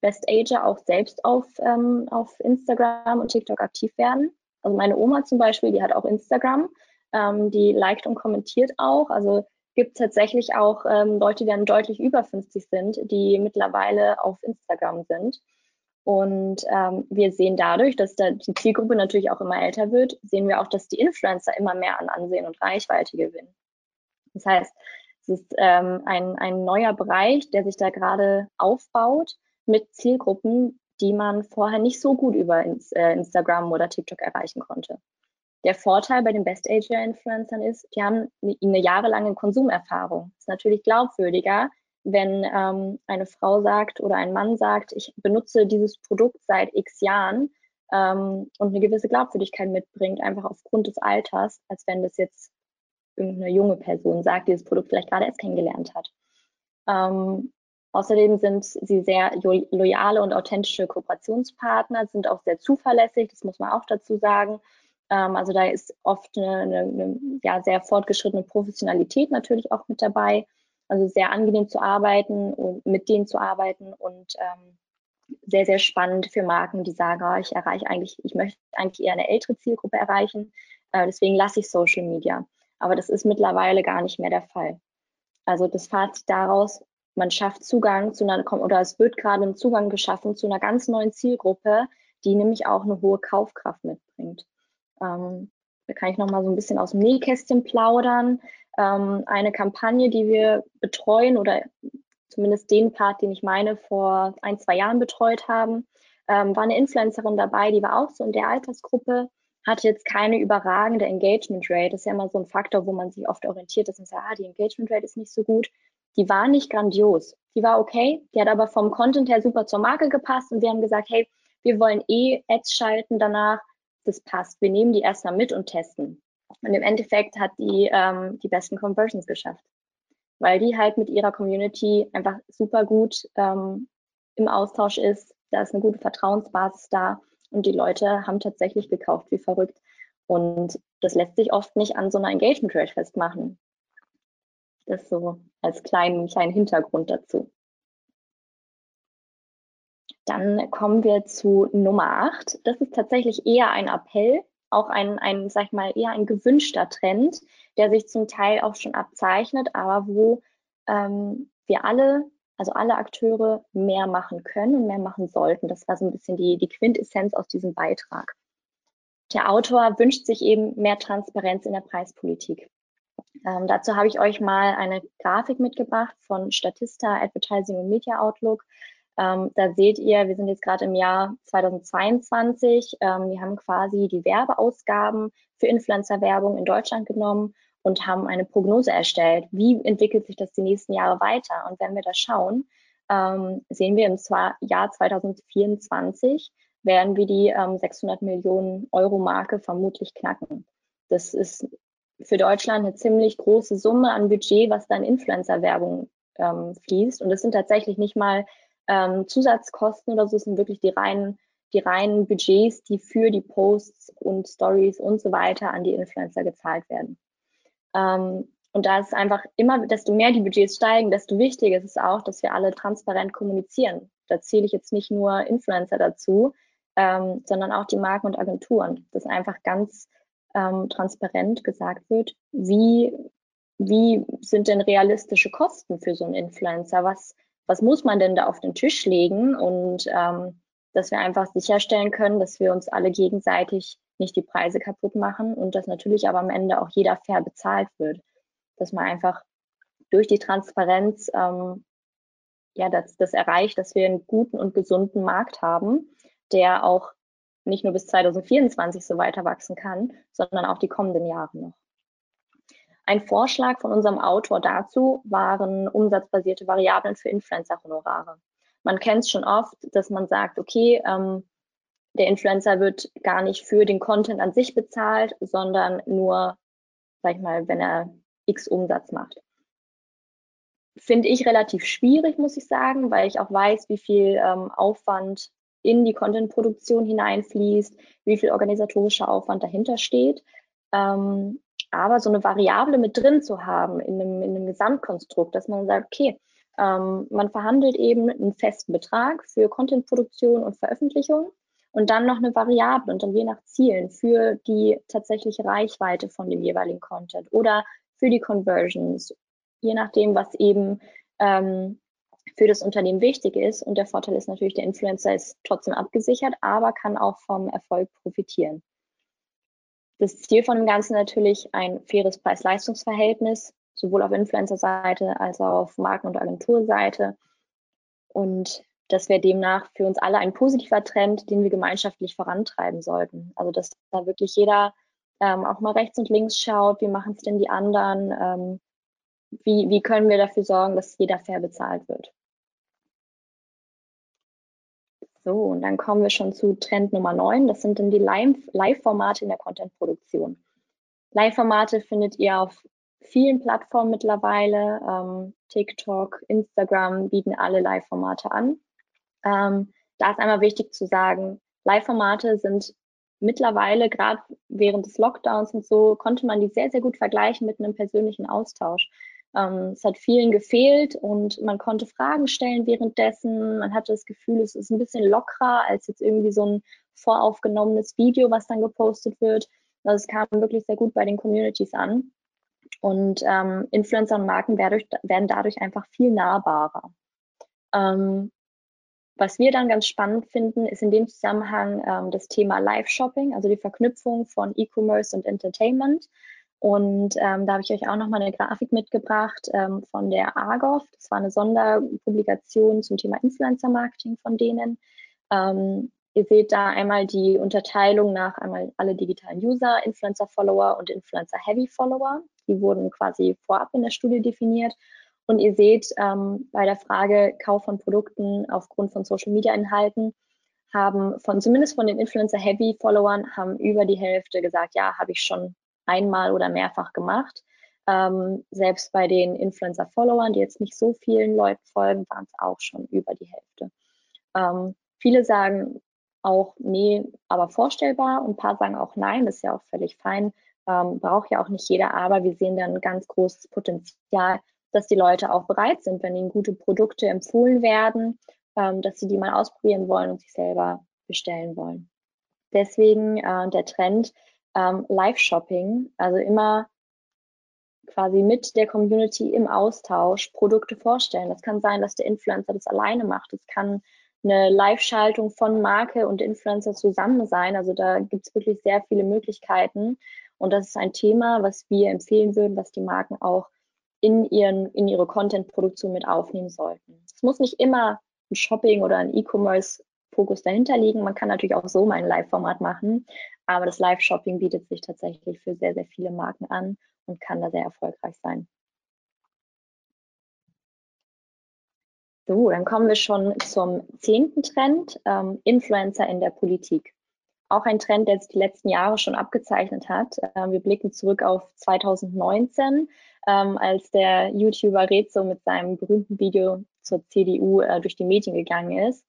Best Ager auch selbst auf, ähm, auf Instagram und TikTok aktiv werden. Also meine Oma zum Beispiel, die hat auch Instagram, ähm, die liked und kommentiert auch. Also gibt tatsächlich auch ähm, Leute, die dann deutlich über 50 sind, die mittlerweile auf Instagram sind. Und ähm, wir sehen dadurch, dass da die Zielgruppe natürlich auch immer älter wird, sehen wir auch, dass die Influencer immer mehr an Ansehen und Reichweite gewinnen. Das heißt, es ist ähm, ein, ein neuer Bereich, der sich da gerade aufbaut mit Zielgruppen, die man vorher nicht so gut über äh, Instagram oder TikTok erreichen konnte. Der Vorteil bei den Best Ager Influencern ist, die haben eine, eine jahrelange Konsumerfahrung. Das ist natürlich glaubwürdiger, wenn ähm, eine Frau sagt oder ein Mann sagt, ich benutze dieses Produkt seit x Jahren ähm, und eine gewisse Glaubwürdigkeit mitbringt, einfach aufgrund des Alters, als wenn das jetzt irgendeine junge Person sagt, die das Produkt vielleicht gerade erst kennengelernt hat. Ähm, außerdem sind sie sehr loyale und authentische Kooperationspartner, sind auch sehr zuverlässig, das muss man auch dazu sagen. Ähm, also da ist oft eine, eine, eine ja, sehr fortgeschrittene Professionalität natürlich auch mit dabei. Also sehr angenehm zu arbeiten und mit denen zu arbeiten und ähm, sehr, sehr spannend für Marken, die sagen, oh, ich erreiche eigentlich, ich möchte eigentlich eher eine ältere Zielgruppe erreichen, äh, deswegen lasse ich Social Media. Aber das ist mittlerweile gar nicht mehr der Fall. Also das Fazit daraus, man schafft Zugang zu einer, oder es wird gerade ein Zugang geschaffen zu einer ganz neuen Zielgruppe, die nämlich auch eine hohe Kaufkraft mitbringt. Ähm, da kann ich noch mal so ein bisschen aus dem Nähkästchen plaudern ähm, eine Kampagne, die wir betreuen oder zumindest den Part, den ich meine, vor ein, zwei Jahren betreut haben, ähm, war eine Influencerin dabei, die war auch so in der Altersgruppe, hatte jetzt keine überragende Engagement Rate. Das ist ja immer so ein Faktor, wo man sich oft orientiert, dass man sagt, ah, die Engagement Rate ist nicht so gut. Die war nicht grandios. Die war okay, die hat aber vom Content her super zur Marke gepasst und wir haben gesagt, hey, wir wollen eh Ads schalten danach, das passt. Wir nehmen die erstmal mit und testen. Und im Endeffekt hat die ähm, die besten Conversions geschafft, weil die halt mit ihrer Community einfach super gut ähm, im Austausch ist. Da ist eine gute Vertrauensbasis da und die Leute haben tatsächlich gekauft wie verrückt. Und das lässt sich oft nicht an so einer Engagement Rate festmachen. Das so als kleinen, kleinen Hintergrund dazu. Dann kommen wir zu Nummer 8. Das ist tatsächlich eher ein Appell, auch ein, ein, sag ich mal, eher ein gewünschter Trend, der sich zum Teil auch schon abzeichnet, aber wo ähm, wir alle, also alle Akteure mehr machen können und mehr machen sollten. Das war so ein bisschen die, die Quintessenz aus diesem Beitrag. Der Autor wünscht sich eben mehr Transparenz in der Preispolitik. Ähm, dazu habe ich euch mal eine Grafik mitgebracht von Statista Advertising und Media Outlook. Ähm, da seht ihr, wir sind jetzt gerade im Jahr 2022. Ähm, wir haben quasi die Werbeausgaben für Influencer-Werbung in Deutschland genommen und haben eine Prognose erstellt. Wie entwickelt sich das die nächsten Jahre weiter? Und wenn wir da schauen, ähm, sehen wir im Jahr 2024 werden wir die ähm, 600 Millionen Euro Marke vermutlich knacken. Das ist für Deutschland eine ziemlich große Summe an Budget, was dann Influencer-Werbung ähm, fließt. Und das sind tatsächlich nicht mal ähm, Zusatzkosten oder so, es sind wirklich die reinen, die reinen Budgets, die für die Posts und Stories und so weiter an die Influencer gezahlt werden. Ähm, und da ist einfach immer, desto mehr die Budgets steigen, desto wichtiger ist es auch, dass wir alle transparent kommunizieren. Da zähle ich jetzt nicht nur Influencer dazu, ähm, sondern auch die Marken und Agenturen, dass einfach ganz ähm, transparent gesagt wird, wie, wie sind denn realistische Kosten für so einen Influencer? Was, was muss man denn da auf den Tisch legen? Und ähm, dass wir einfach sicherstellen können, dass wir uns alle gegenseitig nicht die Preise kaputt machen und dass natürlich aber am Ende auch jeder fair bezahlt wird. Dass man einfach durch die Transparenz ähm, ja, das, das erreicht, dass wir einen guten und gesunden Markt haben, der auch nicht nur bis 2024 so weiter wachsen kann, sondern auch die kommenden Jahre noch. Ein Vorschlag von unserem Autor dazu waren umsatzbasierte Variablen für Influencer-Honorare. Man kennt es schon oft, dass man sagt, okay, ähm, der Influencer wird gar nicht für den Content an sich bezahlt, sondern nur, sag ich mal, wenn er X Umsatz macht. Finde ich relativ schwierig, muss ich sagen, weil ich auch weiß, wie viel ähm, Aufwand in die Content-Produktion hineinfließt, wie viel organisatorischer Aufwand dahinter steht. Ähm, aber so eine Variable mit drin zu haben in einem, in einem Gesamtkonstrukt, dass man sagt, okay, ähm, man verhandelt eben einen festen Betrag für Content-Produktion und Veröffentlichung und dann noch eine Variable und dann je nach Zielen für die tatsächliche Reichweite von dem jeweiligen Content oder für die Conversions, je nachdem, was eben ähm, für das Unternehmen wichtig ist. Und der Vorteil ist natürlich, der Influencer ist trotzdem abgesichert, aber kann auch vom Erfolg profitieren. Das Ziel von dem Ganzen natürlich ein faires Preis-Leistungs-Verhältnis, sowohl auf Influencer-Seite als auch auf Marken- und Agenturseite. Und das wäre demnach für uns alle ein positiver Trend, den wir gemeinschaftlich vorantreiben sollten. Also dass da wirklich jeder ähm, auch mal rechts und links schaut, wie machen es denn die anderen, ähm, wie, wie können wir dafür sorgen, dass jeder fair bezahlt wird. So, und dann kommen wir schon zu Trend Nummer 9. Das sind dann die Live-Formate in der Content-Produktion. Live-Formate findet ihr auf vielen Plattformen mittlerweile. Ähm, TikTok, Instagram bieten alle Live-Formate an. Ähm, da ist einmal wichtig zu sagen, Live-Formate sind mittlerweile, gerade während des Lockdowns und so, konnte man die sehr, sehr gut vergleichen mit einem persönlichen Austausch. Ähm, es hat vielen gefehlt und man konnte Fragen stellen währenddessen. Man hatte das Gefühl, es ist ein bisschen lockerer als jetzt irgendwie so ein voraufgenommenes Video, was dann gepostet wird. Also es kam wirklich sehr gut bei den Communities an. Und ähm, Influencer und Marken werden, werden dadurch einfach viel nahbarer. Ähm, was wir dann ganz spannend finden, ist in dem Zusammenhang ähm, das Thema Live-Shopping, also die Verknüpfung von E-Commerce und Entertainment. Und ähm, da habe ich euch auch nochmal eine Grafik mitgebracht ähm, von der Argov. Das war eine Sonderpublikation zum Thema Influencer-Marketing von denen. Ähm, ihr seht da einmal die Unterteilung nach einmal alle digitalen User, Influencer-Follower und Influencer-Heavy-Follower. Die wurden quasi vorab in der Studie definiert. Und ihr seht ähm, bei der Frage Kauf von Produkten aufgrund von Social-Media-Inhalten, haben von zumindest von den Influencer-Heavy-Followern haben über die Hälfte gesagt, ja, habe ich schon einmal oder mehrfach gemacht. Ähm, selbst bei den Influencer-Followern, die jetzt nicht so vielen Leuten folgen, waren es auch schon über die Hälfte. Ähm, viele sagen auch, nee, aber vorstellbar und ein paar sagen auch nein, ist ja auch völlig fein. Ähm, braucht ja auch nicht jeder, aber wir sehen dann ganz großes Potenzial, dass die Leute auch bereit sind, wenn ihnen gute Produkte empfohlen werden, ähm, dass sie die mal ausprobieren wollen und sich selber bestellen wollen. Deswegen äh, der Trend ähm, Live-Shopping, also immer quasi mit der Community im Austausch Produkte vorstellen. Das kann sein, dass der Influencer das alleine macht. Es kann eine Live-Schaltung von Marke und Influencer zusammen sein. Also da gibt es wirklich sehr viele Möglichkeiten. Und das ist ein Thema, was wir empfehlen würden, was die Marken auch in, ihren, in ihre Content-Produktion mit aufnehmen sollten. Es muss nicht immer ein Shopping oder ein E-Commerce-Fokus dahinter liegen. Man kann natürlich auch so mal ein Live-Format machen, aber das Live-Shopping bietet sich tatsächlich für sehr, sehr viele Marken an und kann da sehr erfolgreich sein. So, dann kommen wir schon zum zehnten Trend, ähm, Influencer in der Politik. Auch ein Trend, der sich die letzten Jahre schon abgezeichnet hat. Äh, wir blicken zurück auf 2019, ähm, als der YouTuber Rezo mit seinem berühmten Video zur CDU äh, durch die Medien gegangen ist.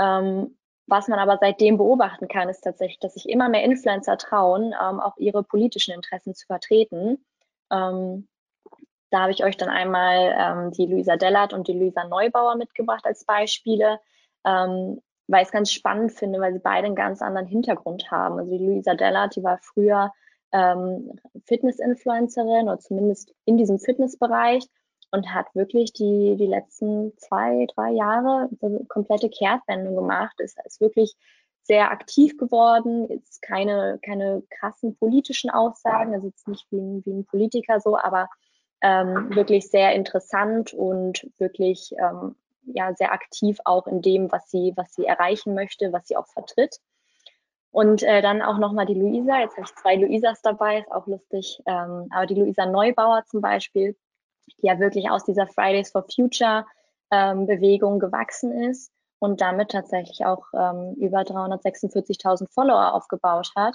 Ähm, was man aber seitdem beobachten kann, ist tatsächlich, dass sich immer mehr Influencer trauen, ähm, auch ihre politischen Interessen zu vertreten. Ähm, da habe ich euch dann einmal ähm, die Luisa Dellert und die Luisa Neubauer mitgebracht als Beispiele, ähm, weil ich es ganz spannend finde, weil sie beide einen ganz anderen Hintergrund haben. Also die Luisa Dellert, die war früher ähm, Fitness-Influencerin oder zumindest in diesem Fitnessbereich und hat wirklich die, die letzten zwei, drei Jahre eine komplette Kehrtwendung gemacht, ist, ist wirklich sehr aktiv geworden, ist keine, keine krassen politischen Aussagen, also jetzt nicht wie ein, wie ein Politiker so, aber ähm, wirklich sehr interessant und wirklich ähm, ja, sehr aktiv auch in dem, was sie, was sie erreichen möchte, was sie auch vertritt. Und äh, dann auch nochmal die Luisa, jetzt habe ich zwei Luisas dabei, ist auch lustig, ähm, aber die Luisa Neubauer zum Beispiel, die ja wirklich aus dieser Fridays for Future ähm, Bewegung gewachsen ist und damit tatsächlich auch ähm, über 346.000 Follower aufgebaut hat,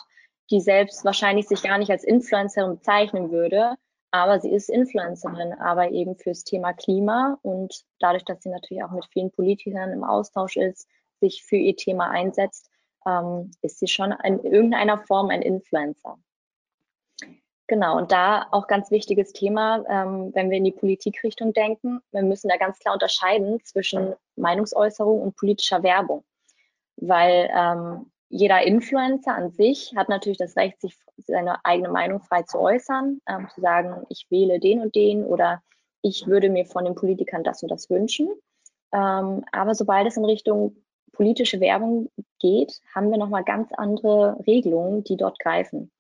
die selbst wahrscheinlich sich gar nicht als Influencerin bezeichnen würde, aber sie ist Influencerin, aber eben fürs Thema Klima und dadurch, dass sie natürlich auch mit vielen Politikern im Austausch ist, sich für ihr Thema einsetzt, ähm, ist sie schon in irgendeiner Form ein Influencer. Genau, und da auch ganz wichtiges Thema, ähm, wenn wir in die Politikrichtung denken, wir müssen da ganz klar unterscheiden zwischen Meinungsäußerung und politischer Werbung. Weil ähm, jeder Influencer an sich hat natürlich das Recht, sich seine eigene Meinung frei zu äußern, ähm, zu sagen, ich wähle den und den oder ich würde mir von den Politikern das und das wünschen. Ähm, aber sobald es in Richtung politische Werbung geht, haben wir nochmal ganz andere Regelungen, die dort greifen.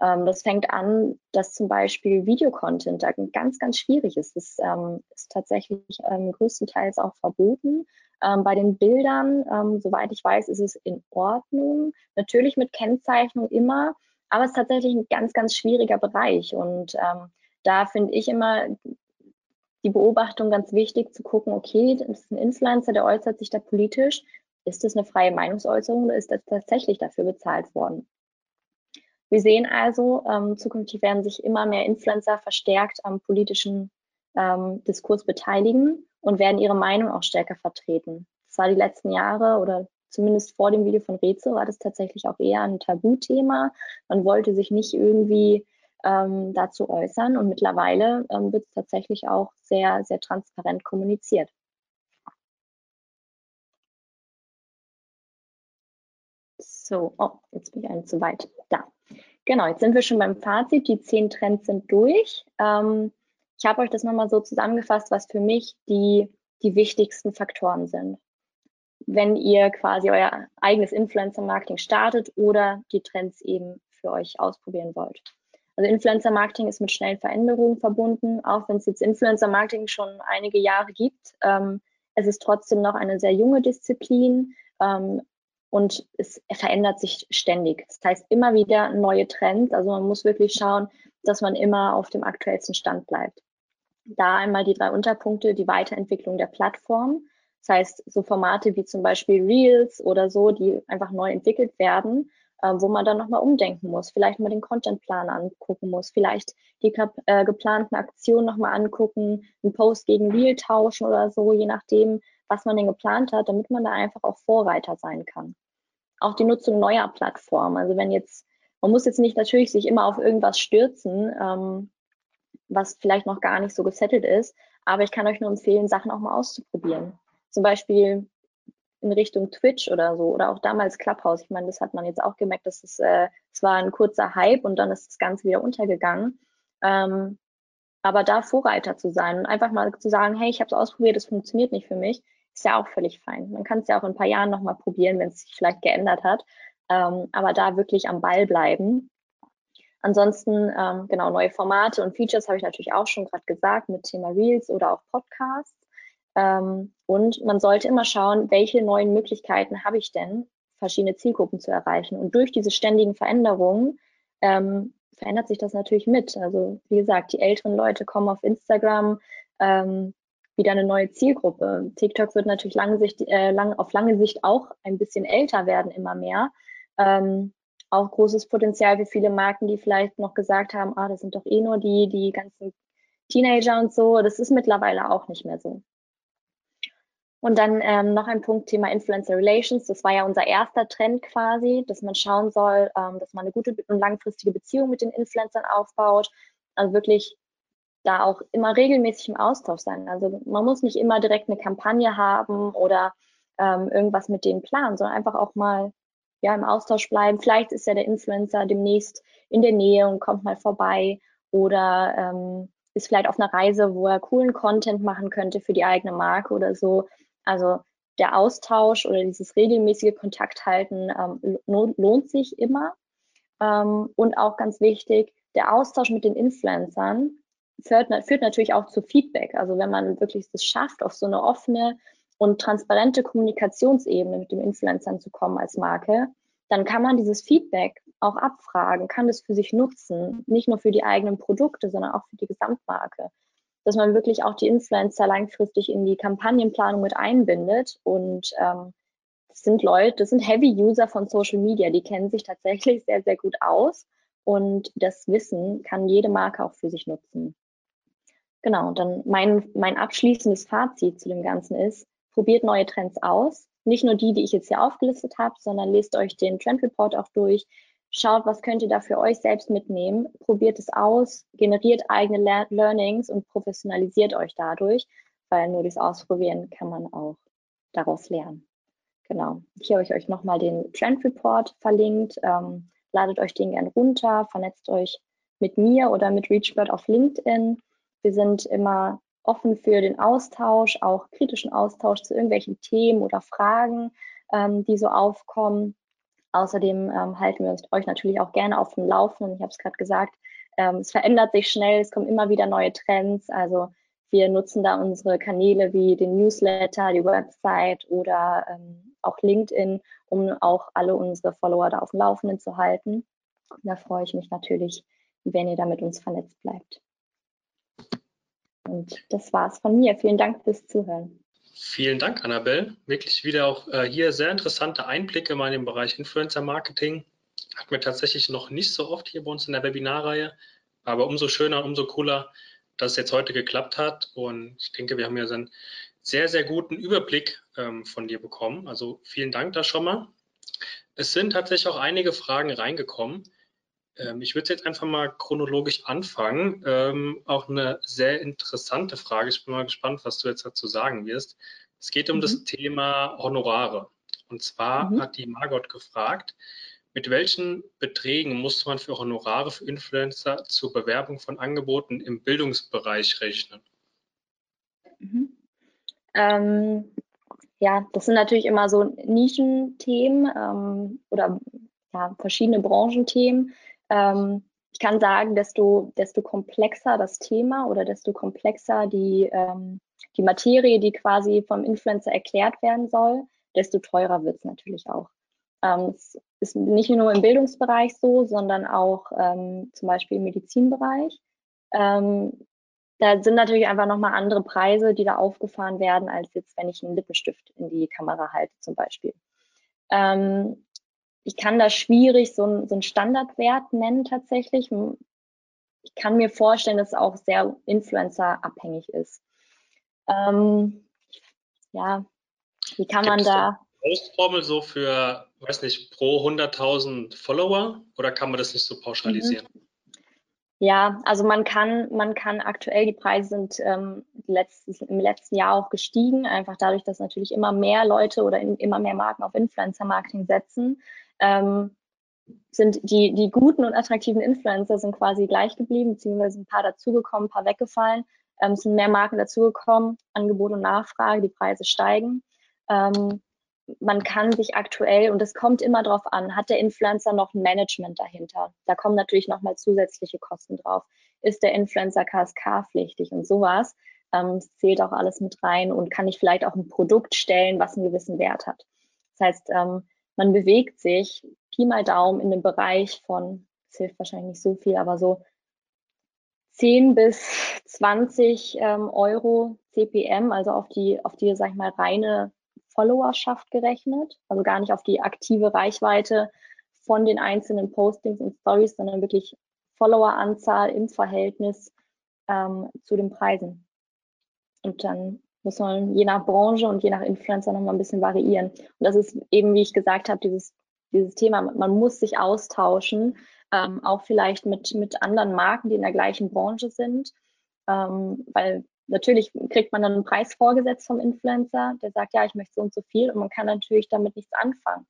Ähm, das fängt an, dass zum Beispiel Videocontent da ganz, ganz schwierig ist. Das ähm, ist tatsächlich ähm, größtenteils auch verboten. Ähm, bei den Bildern, ähm, soweit ich weiß, ist es in Ordnung. Natürlich mit Kennzeichnung immer, aber es ist tatsächlich ein ganz, ganz schwieriger Bereich. Und ähm, da finde ich immer die Beobachtung ganz wichtig zu gucken, okay, das ist ein Influencer, der äußert sich da politisch. Ist das eine freie Meinungsäußerung oder ist das tatsächlich dafür bezahlt worden? Wir sehen also, ähm, zukünftig werden sich immer mehr Influencer verstärkt am politischen ähm, Diskurs beteiligen und werden ihre Meinung auch stärker vertreten. Das war die letzten Jahre oder zumindest vor dem Video von Reze war das tatsächlich auch eher ein Tabuthema. Man wollte sich nicht irgendwie ähm, dazu äußern und mittlerweile ähm, wird es tatsächlich auch sehr, sehr transparent kommuniziert. So, oh, jetzt bin ich einen zu weit. Da. Genau, jetzt sind wir schon beim Fazit. Die zehn Trends sind durch. Ähm, ich habe euch das nochmal so zusammengefasst, was für mich die, die wichtigsten Faktoren sind. Wenn ihr quasi euer eigenes Influencer-Marketing startet oder die Trends eben für euch ausprobieren wollt. Also Influencer-Marketing ist mit schnellen Veränderungen verbunden, auch wenn es jetzt Influencer-Marketing schon einige Jahre gibt. Ähm, es ist trotzdem noch eine sehr junge Disziplin. Ähm, und es verändert sich ständig. Das heißt immer wieder neue Trends. Also man muss wirklich schauen, dass man immer auf dem aktuellsten Stand bleibt. Da einmal die drei Unterpunkte, die Weiterentwicklung der Plattform. Das heißt, so Formate wie zum Beispiel Reels oder so, die einfach neu entwickelt werden, äh, wo man dann nochmal umdenken muss, vielleicht mal den Contentplan angucken muss, vielleicht die äh, geplanten Aktionen nochmal angucken, einen Post gegen Reel tauschen oder so, je nachdem, was man denn geplant hat, damit man da einfach auch Vorreiter sein kann auch die Nutzung neuer Plattformen. Also wenn jetzt, man muss jetzt nicht natürlich sich immer auf irgendwas stürzen, ähm, was vielleicht noch gar nicht so gesettelt ist. Aber ich kann euch nur empfehlen, Sachen auch mal auszuprobieren. Zum Beispiel in Richtung Twitch oder so oder auch damals Clubhouse. Ich meine, das hat man jetzt auch gemerkt, dass es, äh, es war ein kurzer Hype und dann ist das Ganze wieder untergegangen. Ähm, aber da Vorreiter zu sein und einfach mal zu sagen, hey, ich habe es ausprobiert, es funktioniert nicht für mich, ist ja auch völlig fein. Man kann es ja auch in ein paar Jahren nochmal probieren, wenn es sich vielleicht geändert hat. Ähm, aber da wirklich am Ball bleiben. Ansonsten, ähm, genau, neue Formate und Features habe ich natürlich auch schon gerade gesagt mit Thema Reels oder auch Podcasts. Ähm, und man sollte immer schauen, welche neuen Möglichkeiten habe ich denn, verschiedene Zielgruppen zu erreichen. Und durch diese ständigen Veränderungen ähm, verändert sich das natürlich mit. Also wie gesagt, die älteren Leute kommen auf Instagram, ähm, wieder eine neue Zielgruppe. TikTok wird natürlich lange Sicht, äh, lang, auf lange Sicht auch ein bisschen älter werden, immer mehr. Ähm, auch großes Potenzial für viele Marken, die vielleicht noch gesagt haben, ah, das sind doch eh nur die, die ganzen Teenager und so. Das ist mittlerweile auch nicht mehr so. Und dann ähm, noch ein Punkt, Thema Influencer Relations. Das war ja unser erster Trend quasi, dass man schauen soll, ähm, dass man eine gute und langfristige Beziehung mit den Influencern aufbaut. Also wirklich da auch immer regelmäßig im Austausch sein. Also man muss nicht immer direkt eine Kampagne haben oder ähm, irgendwas mit denen planen, sondern einfach auch mal ja, im Austausch bleiben. Vielleicht ist ja der Influencer demnächst in der Nähe und kommt mal vorbei oder ähm, ist vielleicht auf einer Reise, wo er coolen Content machen könnte für die eigene Marke oder so. Also der Austausch oder dieses regelmäßige Kontakthalten ähm, lohnt sich immer. Ähm, und auch ganz wichtig, der Austausch mit den Influencern führt, führt natürlich auch zu Feedback. Also wenn man wirklich es schafft, auf so eine offene und transparente Kommunikationsebene mit dem Influencern zu kommen als Marke, dann kann man dieses Feedback auch abfragen, kann das für sich nutzen, nicht nur für die eigenen Produkte, sondern auch für die Gesamtmarke dass man wirklich auch die Influencer langfristig in die Kampagnenplanung mit einbindet. Und ähm, das sind Leute, das sind Heavy-User von Social Media, die kennen sich tatsächlich sehr, sehr gut aus. Und das Wissen kann jede Marke auch für sich nutzen. Genau, dann mein, mein abschließendes Fazit zu dem Ganzen ist, probiert neue Trends aus. Nicht nur die, die ich jetzt hier aufgelistet habe, sondern lest euch den Trend Report auch durch, schaut, was könnt ihr da für euch selbst mitnehmen, probiert es aus, generiert eigene Le Learnings und professionalisiert euch dadurch, weil nur durchs Ausprobieren kann man auch daraus lernen. Genau. Hier habe ich euch nochmal den Trend Report verlinkt. Ähm, ladet euch den gern runter, vernetzt euch mit mir oder mit ReachBird auf LinkedIn. Wir sind immer offen für den Austausch, auch kritischen Austausch zu irgendwelchen Themen oder Fragen, ähm, die so aufkommen. Außerdem ähm, halten wir uns, euch natürlich auch gerne auf dem Laufenden. Ich habe es gerade gesagt, ähm, es verändert sich schnell, es kommen immer wieder neue Trends. Also wir nutzen da unsere Kanäle wie den Newsletter, die Website oder ähm, auch LinkedIn, um auch alle unsere Follower da auf dem Laufenden zu halten. Da freue ich mich natürlich, wenn ihr da mit uns vernetzt bleibt. Und das war's von mir. Vielen Dank fürs Zuhören. Vielen Dank, Annabelle. Wirklich wieder auch äh, hier sehr interessante Einblicke mal in den Bereich Influencer Marketing. Hatten wir tatsächlich noch nicht so oft hier bei uns in der Webinarreihe, aber umso schöner, umso cooler, dass es jetzt heute geklappt hat. Und ich denke, wir haben ja einen sehr, sehr guten Überblick ähm, von dir bekommen. Also vielen Dank da schon mal. Es sind tatsächlich auch einige Fragen reingekommen. Ähm, ich würde jetzt einfach mal chronologisch anfangen. Ähm, auch eine sehr interessante Frage. Ich bin mal gespannt, was du jetzt dazu sagen wirst. Es geht um mhm. das Thema Honorare. Und zwar mhm. hat die Margot gefragt, mit welchen Beträgen muss man für Honorare für Influencer zur Bewerbung von Angeboten im Bildungsbereich rechnen? Mhm. Ähm, ja, das sind natürlich immer so Nischenthemen ähm, oder ja, verschiedene Branchenthemen. Ähm, ich kann sagen, desto, desto komplexer das Thema oder desto komplexer die, ähm, die Materie, die quasi vom Influencer erklärt werden soll, desto teurer wird es natürlich auch. Ähm, es ist nicht nur im Bildungsbereich so, sondern auch ähm, zum Beispiel im Medizinbereich. Ähm, da sind natürlich einfach nochmal andere Preise, die da aufgefahren werden, als jetzt, wenn ich einen Lippenstift in die Kamera halte zum Beispiel. Ähm, ich kann da schwierig so, ein, so einen Standardwert nennen tatsächlich. Ich kann mir vorstellen, dass es auch sehr Influencer-abhängig ist. Ähm, ja, wie kann Gibt man da. Faustformel so für, weiß nicht, pro 100.000 Follower oder kann man das nicht so pauschalisieren? Mhm. Ja, also man kann, man kann aktuell, die Preise sind ähm, letztes, im letzten Jahr auch gestiegen, einfach dadurch, dass natürlich immer mehr Leute oder in, immer mehr Marken auf Influencer-Marketing setzen. Ähm, sind die, die guten und attraktiven Influencer sind quasi gleich geblieben, beziehungsweise ein paar dazugekommen, ein paar weggefallen. Ähm, sind mehr Marken dazugekommen, Angebot und Nachfrage, die Preise steigen. Ähm, man kann sich aktuell, und es kommt immer darauf an, hat der Influencer noch ein Management dahinter? Da kommen natürlich nochmal zusätzliche Kosten drauf. Ist der Influencer KSK-pflichtig und sowas? Ähm, zählt auch alles mit rein und kann ich vielleicht auch ein Produkt stellen, was einen gewissen Wert hat. Das heißt, ähm, man bewegt sich Pi mal Daumen in dem Bereich von, es hilft wahrscheinlich nicht so viel, aber so 10 bis 20 ähm, Euro CPM, also auf die, auf die, sag ich mal, reine Followerschaft gerechnet, also gar nicht auf die aktive Reichweite von den einzelnen Postings und Stories, sondern wirklich Followeranzahl im Verhältnis ähm, zu den Preisen. Und dann muss man je nach Branche und je nach Influencer nochmal ein bisschen variieren. Und das ist eben, wie ich gesagt habe, dieses, dieses Thema, man muss sich austauschen, ähm, auch vielleicht mit, mit anderen Marken, die in der gleichen Branche sind, ähm, weil natürlich kriegt man dann einen Preis vorgesetzt vom Influencer, der sagt, ja, ich möchte so und so viel und man kann natürlich damit nichts anfangen.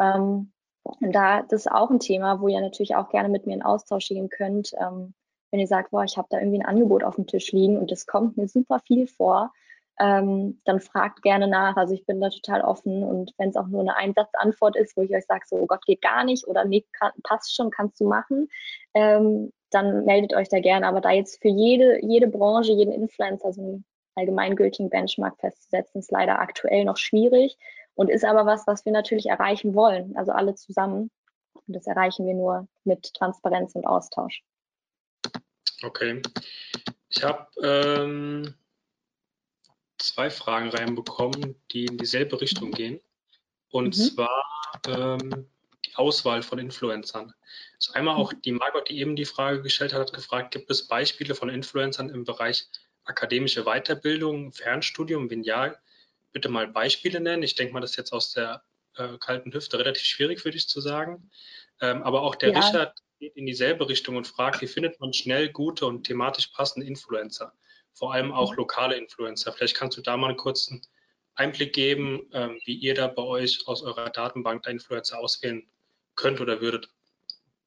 Ähm, und da, das ist auch ein Thema, wo ihr natürlich auch gerne mit mir in Austausch gehen könnt. Ähm, wenn ihr sagt, boah, ich habe da irgendwie ein Angebot auf dem Tisch liegen und das kommt mir super viel vor, ähm, dann fragt gerne nach. Also ich bin da total offen und wenn es auch nur eine Einsatzantwort ist, wo ich euch sage, so oh Gott geht gar nicht oder nee, kann, passt schon, kannst du machen, ähm, dann meldet euch da gerne. Aber da jetzt für jede, jede Branche, jeden Influencer so einen allgemeingültigen Benchmark festzusetzen, ist leider aktuell noch schwierig und ist aber was, was wir natürlich erreichen wollen, also alle zusammen. Und das erreichen wir nur mit Transparenz und Austausch. Okay. Ich habe ähm zwei Fragen reinbekommen, die in dieselbe Richtung gehen. Und mhm. zwar ähm, die Auswahl von Influencern. Also einmal auch die Margot, die eben die Frage gestellt hat, hat gefragt, gibt es Beispiele von Influencern im Bereich akademische Weiterbildung, Fernstudium? Wenn ja, bitte mal Beispiele nennen. Ich denke mal, das ist jetzt aus der äh, kalten Hüfte relativ schwierig für dich zu sagen. Ähm, aber auch der ja. Richard geht in dieselbe Richtung und fragt, wie findet man schnell gute und thematisch passende Influencer? Vor allem auch mhm. lokale Influencer. Vielleicht kannst du da mal einen kurzen Einblick geben, ähm, wie ihr da bei euch aus eurer Datenbank da Influencer auswählen könnt oder würdet.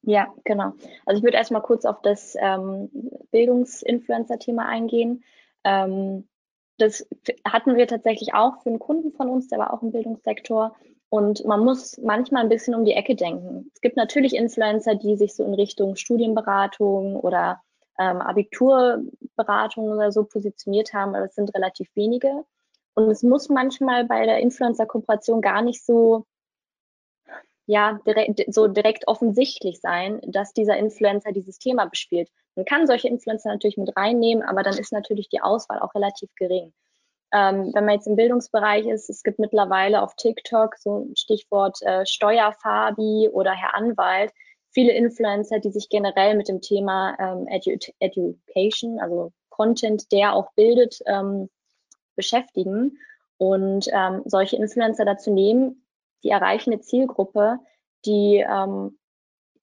Ja, genau. Also ich würde erstmal kurz auf das ähm, Bildungsinfluencer-Thema eingehen. Ähm, das hatten wir tatsächlich auch für einen Kunden von uns, der war auch im Bildungssektor. Und man muss manchmal ein bisschen um die Ecke denken. Es gibt natürlich Influencer, die sich so in Richtung Studienberatung oder ähm, Abiturberatungen oder so positioniert haben, aber es sind relativ wenige. Und es muss manchmal bei der Influencer-Kooperation gar nicht so, ja, direkt, so direkt offensichtlich sein, dass dieser Influencer dieses Thema bespielt. Man kann solche Influencer natürlich mit reinnehmen, aber dann ist natürlich die Auswahl auch relativ gering. Ähm, wenn man jetzt im Bildungsbereich ist, es gibt mittlerweile auf TikTok so ein Stichwort äh, Steuerfabi oder Herr Anwalt, viele Influencer, die sich generell mit dem Thema ähm, Edu Education, also Content, der auch bildet, ähm, beschäftigen. Und ähm, solche Influencer dazu nehmen, die erreichen eine Zielgruppe, die ähm,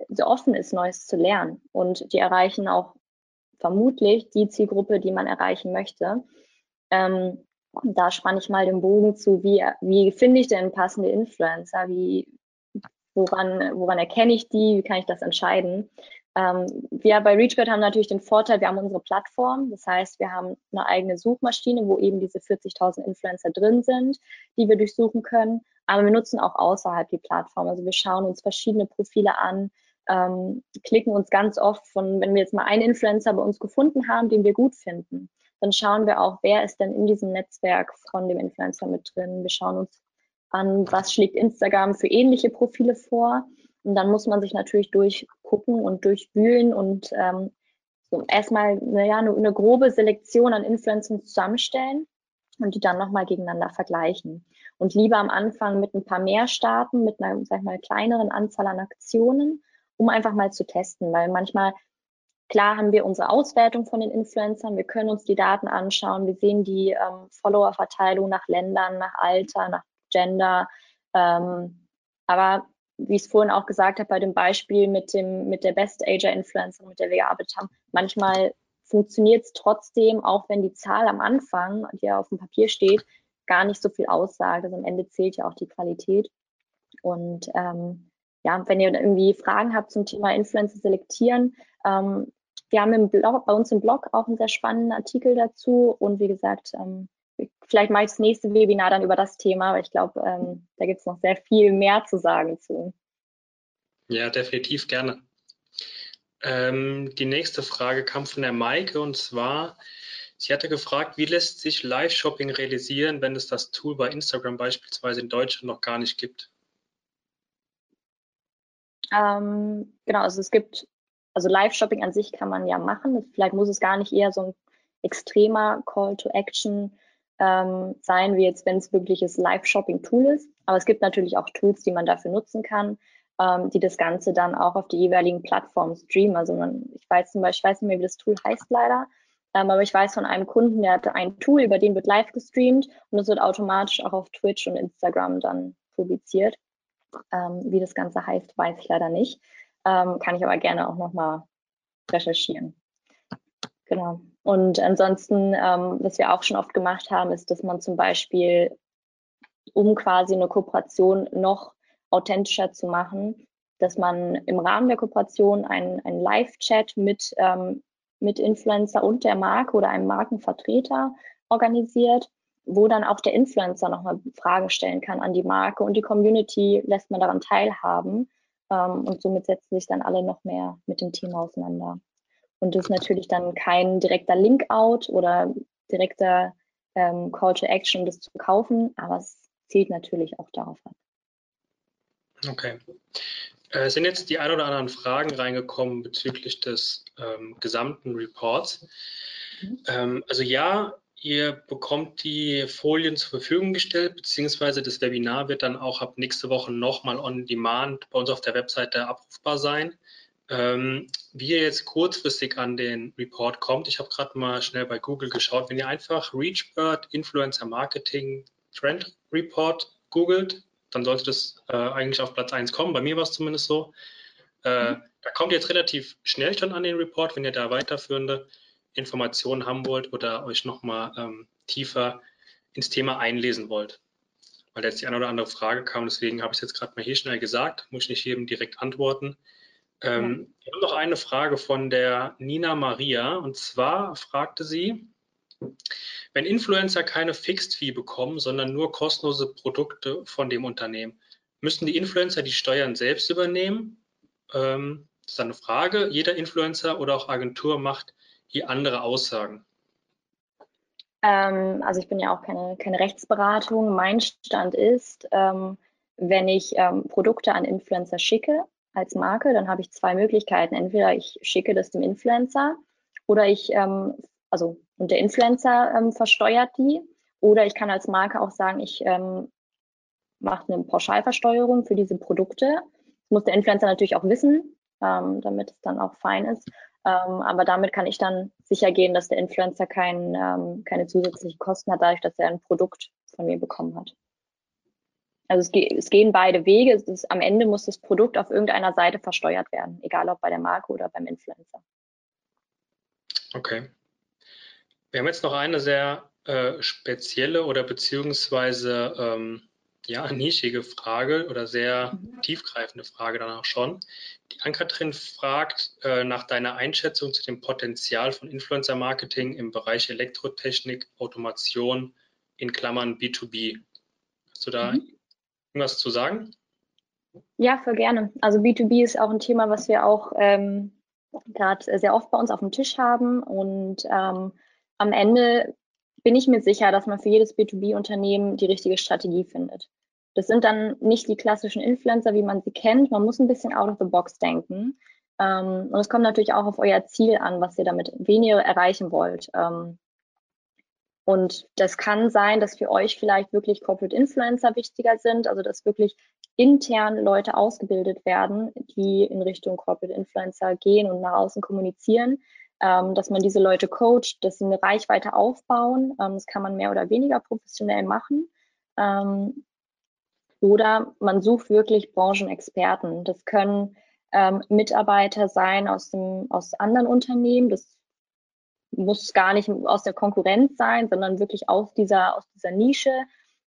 so offen ist, Neues zu lernen. Und die erreichen auch vermutlich die Zielgruppe, die man erreichen möchte. Ähm, da spanne ich mal den Bogen zu, wie, wie finde ich denn passende Influencer? Wie, Woran, woran erkenne ich die? Wie kann ich das entscheiden? Ähm, wir bei ReachBird haben natürlich den Vorteil, wir haben unsere Plattform. Das heißt, wir haben eine eigene Suchmaschine, wo eben diese 40.000 Influencer drin sind, die wir durchsuchen können. Aber wir nutzen auch außerhalb die Plattform. Also wir schauen uns verschiedene Profile an, ähm, klicken uns ganz oft von, wenn wir jetzt mal einen Influencer bei uns gefunden haben, den wir gut finden, dann schauen wir auch, wer ist denn in diesem Netzwerk von dem Influencer mit drin. Wir schauen uns an, was schlägt Instagram für ähnliche Profile vor. Und dann muss man sich natürlich durchgucken und durchwühlen und ähm, so erstmal naja, eine, eine grobe Selektion an Influencern zusammenstellen und die dann nochmal gegeneinander vergleichen. Und lieber am Anfang mit ein paar mehr starten, mit einer, sag ich mal, kleineren Anzahl an Aktionen, um einfach mal zu testen, weil manchmal Klar haben wir unsere Auswertung von den Influencern, wir können uns die Daten anschauen, wir sehen die ähm, Follower-Verteilung nach Ländern, nach Alter, nach Gender. Ähm, aber wie ich es vorhin auch gesagt habe, bei dem Beispiel mit dem, mit der Best Ager Influencer, mit der wir gearbeitet haben, manchmal funktioniert es trotzdem, auch wenn die Zahl am Anfang, die ja auf dem Papier steht, gar nicht so viel aussagt. Also am Ende zählt ja auch die Qualität. Und ähm, ja, wenn ihr irgendwie Fragen habt zum Thema Influencer selektieren, ähm, wir haben im Blog, bei uns im Blog auch einen sehr spannenden Artikel dazu. Und wie gesagt, ähm, vielleicht mache ich das nächste Webinar dann über das Thema, aber ich glaube, ähm, da gibt es noch sehr viel mehr zu sagen zu. Ja, definitiv gerne. Ähm, die nächste Frage kam von der Maike und zwar, sie hatte gefragt, wie lässt sich Live-Shopping realisieren, wenn es das Tool bei Instagram beispielsweise in Deutschland noch gar nicht gibt? Ähm, genau, also es gibt, also Live-Shopping an sich kann man ja machen. Vielleicht muss es gar nicht eher so ein extremer Call to Action ähm, sein, wie jetzt, wenn es wirkliches Live-Shopping-Tool ist. Aber es gibt natürlich auch Tools, die man dafür nutzen kann, ähm, die das Ganze dann auch auf die jeweiligen Plattformen streamen. Also man, ich weiß zum Beispiel, ich weiß nicht mehr, wie das Tool heißt leider, ähm, aber ich weiß von einem Kunden, der hatte ein Tool, über den wird live gestreamt und es wird automatisch auch auf Twitch und Instagram dann publiziert. Ähm, wie das Ganze heißt, weiß ich leider nicht. Ähm, kann ich aber gerne auch nochmal recherchieren. Genau. Und ansonsten, ähm, was wir auch schon oft gemacht haben, ist, dass man zum Beispiel, um quasi eine Kooperation noch authentischer zu machen, dass man im Rahmen der Kooperation einen, einen Live-Chat mit, ähm, mit Influencer und der Marke oder einem Markenvertreter organisiert, wo dann auch der Influencer nochmal Fragen stellen kann an die Marke und die Community lässt man daran teilhaben. Ähm, und somit setzen sich dann alle noch mehr mit dem Thema auseinander. Und das ist natürlich dann kein direkter Link-out oder direkter ähm, Call to Action, um das zu kaufen, aber es zielt natürlich auch darauf ab. Okay. Äh, sind jetzt die ein oder anderen Fragen reingekommen bezüglich des ähm, gesamten Reports? Mhm. Ähm, also ja, ihr bekommt die Folien zur Verfügung gestellt, beziehungsweise das Webinar wird dann auch ab nächste Woche nochmal on demand bei uns auf der Webseite abrufbar sein. Ähm, wie ihr jetzt kurzfristig an den Report kommt, ich habe gerade mal schnell bei Google geschaut, wenn ihr einfach ReachBird Influencer Marketing Trend Report googelt, dann sollte das äh, eigentlich auf Platz 1 kommen. Bei mir war es zumindest so. Äh, mhm. Da kommt ihr jetzt relativ schnell schon an den Report, wenn ihr da weiterführende Informationen haben wollt oder euch nochmal ähm, tiefer ins Thema einlesen wollt. Weil jetzt die eine oder andere Frage kam, deswegen habe ich es jetzt gerade mal hier schnell gesagt, muss ich nicht jedem direkt antworten. Ähm, ja. Wir haben noch eine Frage von der Nina Maria und zwar fragte sie, wenn Influencer keine Fixed Fee bekommen, sondern nur kostenlose Produkte von dem Unternehmen, müssen die Influencer die Steuern selbst übernehmen? Ähm, das ist eine Frage. Jeder Influencer oder auch Agentur macht hier andere Aussagen. Ähm, also ich bin ja auch keine, keine Rechtsberatung. Mein Stand ist, ähm, wenn ich ähm, Produkte an Influencer schicke, als Marke, dann habe ich zwei Möglichkeiten. Entweder ich schicke das dem Influencer oder ich, ähm, also und der Influencer ähm, versteuert die, oder ich kann als Marke auch sagen, ich ähm, mache eine Pauschalversteuerung für diese Produkte. Das muss der Influencer natürlich auch wissen, ähm, damit es dann auch fein ist. Ähm, aber damit kann ich dann sicher gehen, dass der Influencer kein, ähm, keine zusätzlichen Kosten hat, dadurch, dass er ein Produkt von mir bekommen hat. Also es, es gehen beide Wege. Ist, am Ende muss das Produkt auf irgendeiner Seite versteuert werden, egal ob bei der Marke oder beim Influencer. Okay. Wir haben jetzt noch eine sehr äh, spezielle oder beziehungsweise ähm, ja, nischige Frage oder sehr mhm. tiefgreifende Frage danach schon. Die Ankatrin fragt äh, nach deiner Einschätzung zu dem Potenzial von Influencer-Marketing im Bereich Elektrotechnik, Automation in Klammern B2B. Hast du da mhm irgendwas zu sagen? Ja, voll gerne. Also B2B ist auch ein Thema, was wir auch ähm, gerade sehr oft bei uns auf dem Tisch haben. Und ähm, am Ende bin ich mir sicher, dass man für jedes B2B-Unternehmen die richtige Strategie findet. Das sind dann nicht die klassischen Influencer, wie man sie kennt. Man muss ein bisschen out of the box denken. Ähm, und es kommt natürlich auch auf euer Ziel an, was ihr damit weniger erreichen wollt. Ähm, und das kann sein, dass für euch vielleicht wirklich Corporate Influencer wichtiger sind, also dass wirklich intern Leute ausgebildet werden, die in Richtung Corporate Influencer gehen und nach außen kommunizieren, ähm, dass man diese Leute coacht, dass sie eine Reichweite aufbauen. Ähm, das kann man mehr oder weniger professionell machen. Ähm, Oder man sucht wirklich Branchenexperten. Das können ähm, Mitarbeiter sein aus, dem, aus anderen Unternehmen. Das muss gar nicht aus der Konkurrenz sein, sondern wirklich aus dieser, aus dieser Nische.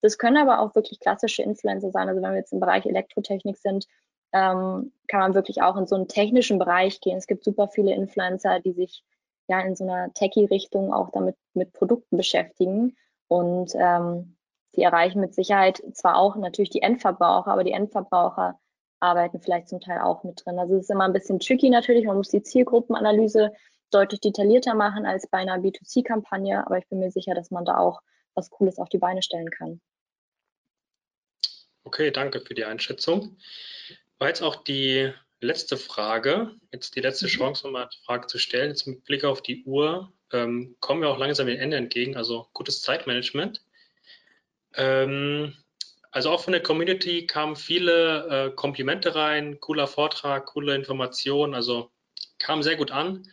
Das können aber auch wirklich klassische Influencer sein. Also wenn wir jetzt im Bereich Elektrotechnik sind, ähm, kann man wirklich auch in so einen technischen Bereich gehen. Es gibt super viele Influencer, die sich ja in so einer Techie-Richtung auch damit mit Produkten beschäftigen. Und ähm, die erreichen mit Sicherheit zwar auch natürlich die Endverbraucher, aber die Endverbraucher arbeiten vielleicht zum Teil auch mit drin. Also es ist immer ein bisschen tricky natürlich. Man muss die Zielgruppenanalyse deutlich detaillierter machen als bei einer B2C-Kampagne, aber ich bin mir sicher, dass man da auch was Cooles auf die Beine stellen kann. Okay, danke für die Einschätzung. War jetzt auch die letzte Frage, jetzt die letzte mhm. Chance, um eine Frage zu stellen. Jetzt mit Blick auf die Uhr ähm, kommen wir auch langsam dem Ende entgegen, also gutes Zeitmanagement. Ähm, also auch von der Community kamen viele äh, Komplimente rein, cooler Vortrag, coole Informationen, also kam sehr gut an.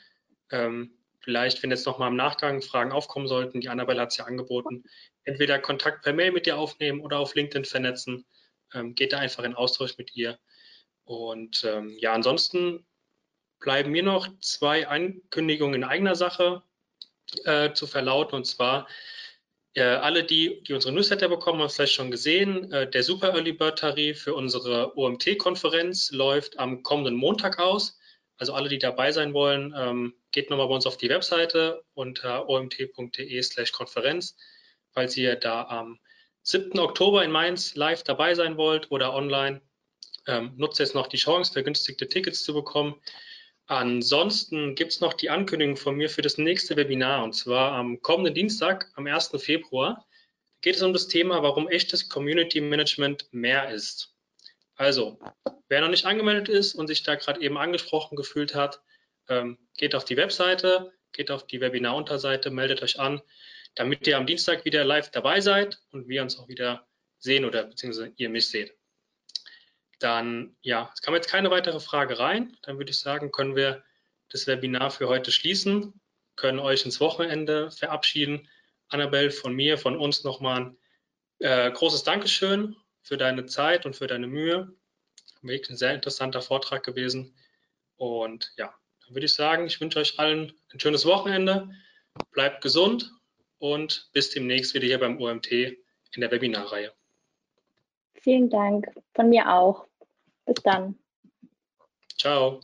Ähm, vielleicht, wenn jetzt nochmal im Nachgang Fragen aufkommen sollten, die Annabelle hat es ja angeboten, entweder Kontakt per Mail mit ihr aufnehmen oder auf LinkedIn vernetzen. Ähm, geht da einfach in Austausch mit ihr. Und ähm, ja, ansonsten bleiben mir noch zwei Ankündigungen in eigener Sache äh, zu verlauten. Und zwar, äh, alle, die, die unsere Newsletter bekommen, haben es vielleicht schon gesehen. Äh, der Super Early Bird Tarif für unsere OMT-Konferenz läuft am kommenden Montag aus. Also alle, die dabei sein wollen, ähm, geht nochmal bei uns auf die Webseite unter omt.de/slash Konferenz, falls ihr da am 7. Oktober in Mainz live dabei sein wollt oder online ähm, nutzt jetzt noch die Chance, vergünstigte Tickets zu bekommen. Ansonsten gibt es noch die Ankündigung von mir für das nächste Webinar und zwar am kommenden Dienstag, am 1. Februar. Geht es um das Thema, warum echtes Community Management mehr ist. Also, wer noch nicht angemeldet ist und sich da gerade eben angesprochen gefühlt hat, ähm, geht auf die Webseite, geht auf die Webinar-Unterseite, meldet euch an, damit ihr am Dienstag wieder live dabei seid und wir uns auch wieder sehen oder beziehungsweise ihr mich seht. Dann, ja, es kam jetzt keine weitere Frage rein. Dann würde ich sagen, können wir das Webinar für heute schließen, können euch ins Wochenende verabschieden. Annabelle, von mir, von uns nochmal ein äh, großes Dankeschön für deine Zeit und für deine Mühe. Wirklich ein sehr interessanter Vortrag gewesen. Und ja, würde ich sagen, ich wünsche euch allen ein schönes Wochenende. Bleibt gesund und bis demnächst wieder hier beim OMT in der Webinarreihe. Vielen Dank. Von mir auch. Bis dann. Ciao.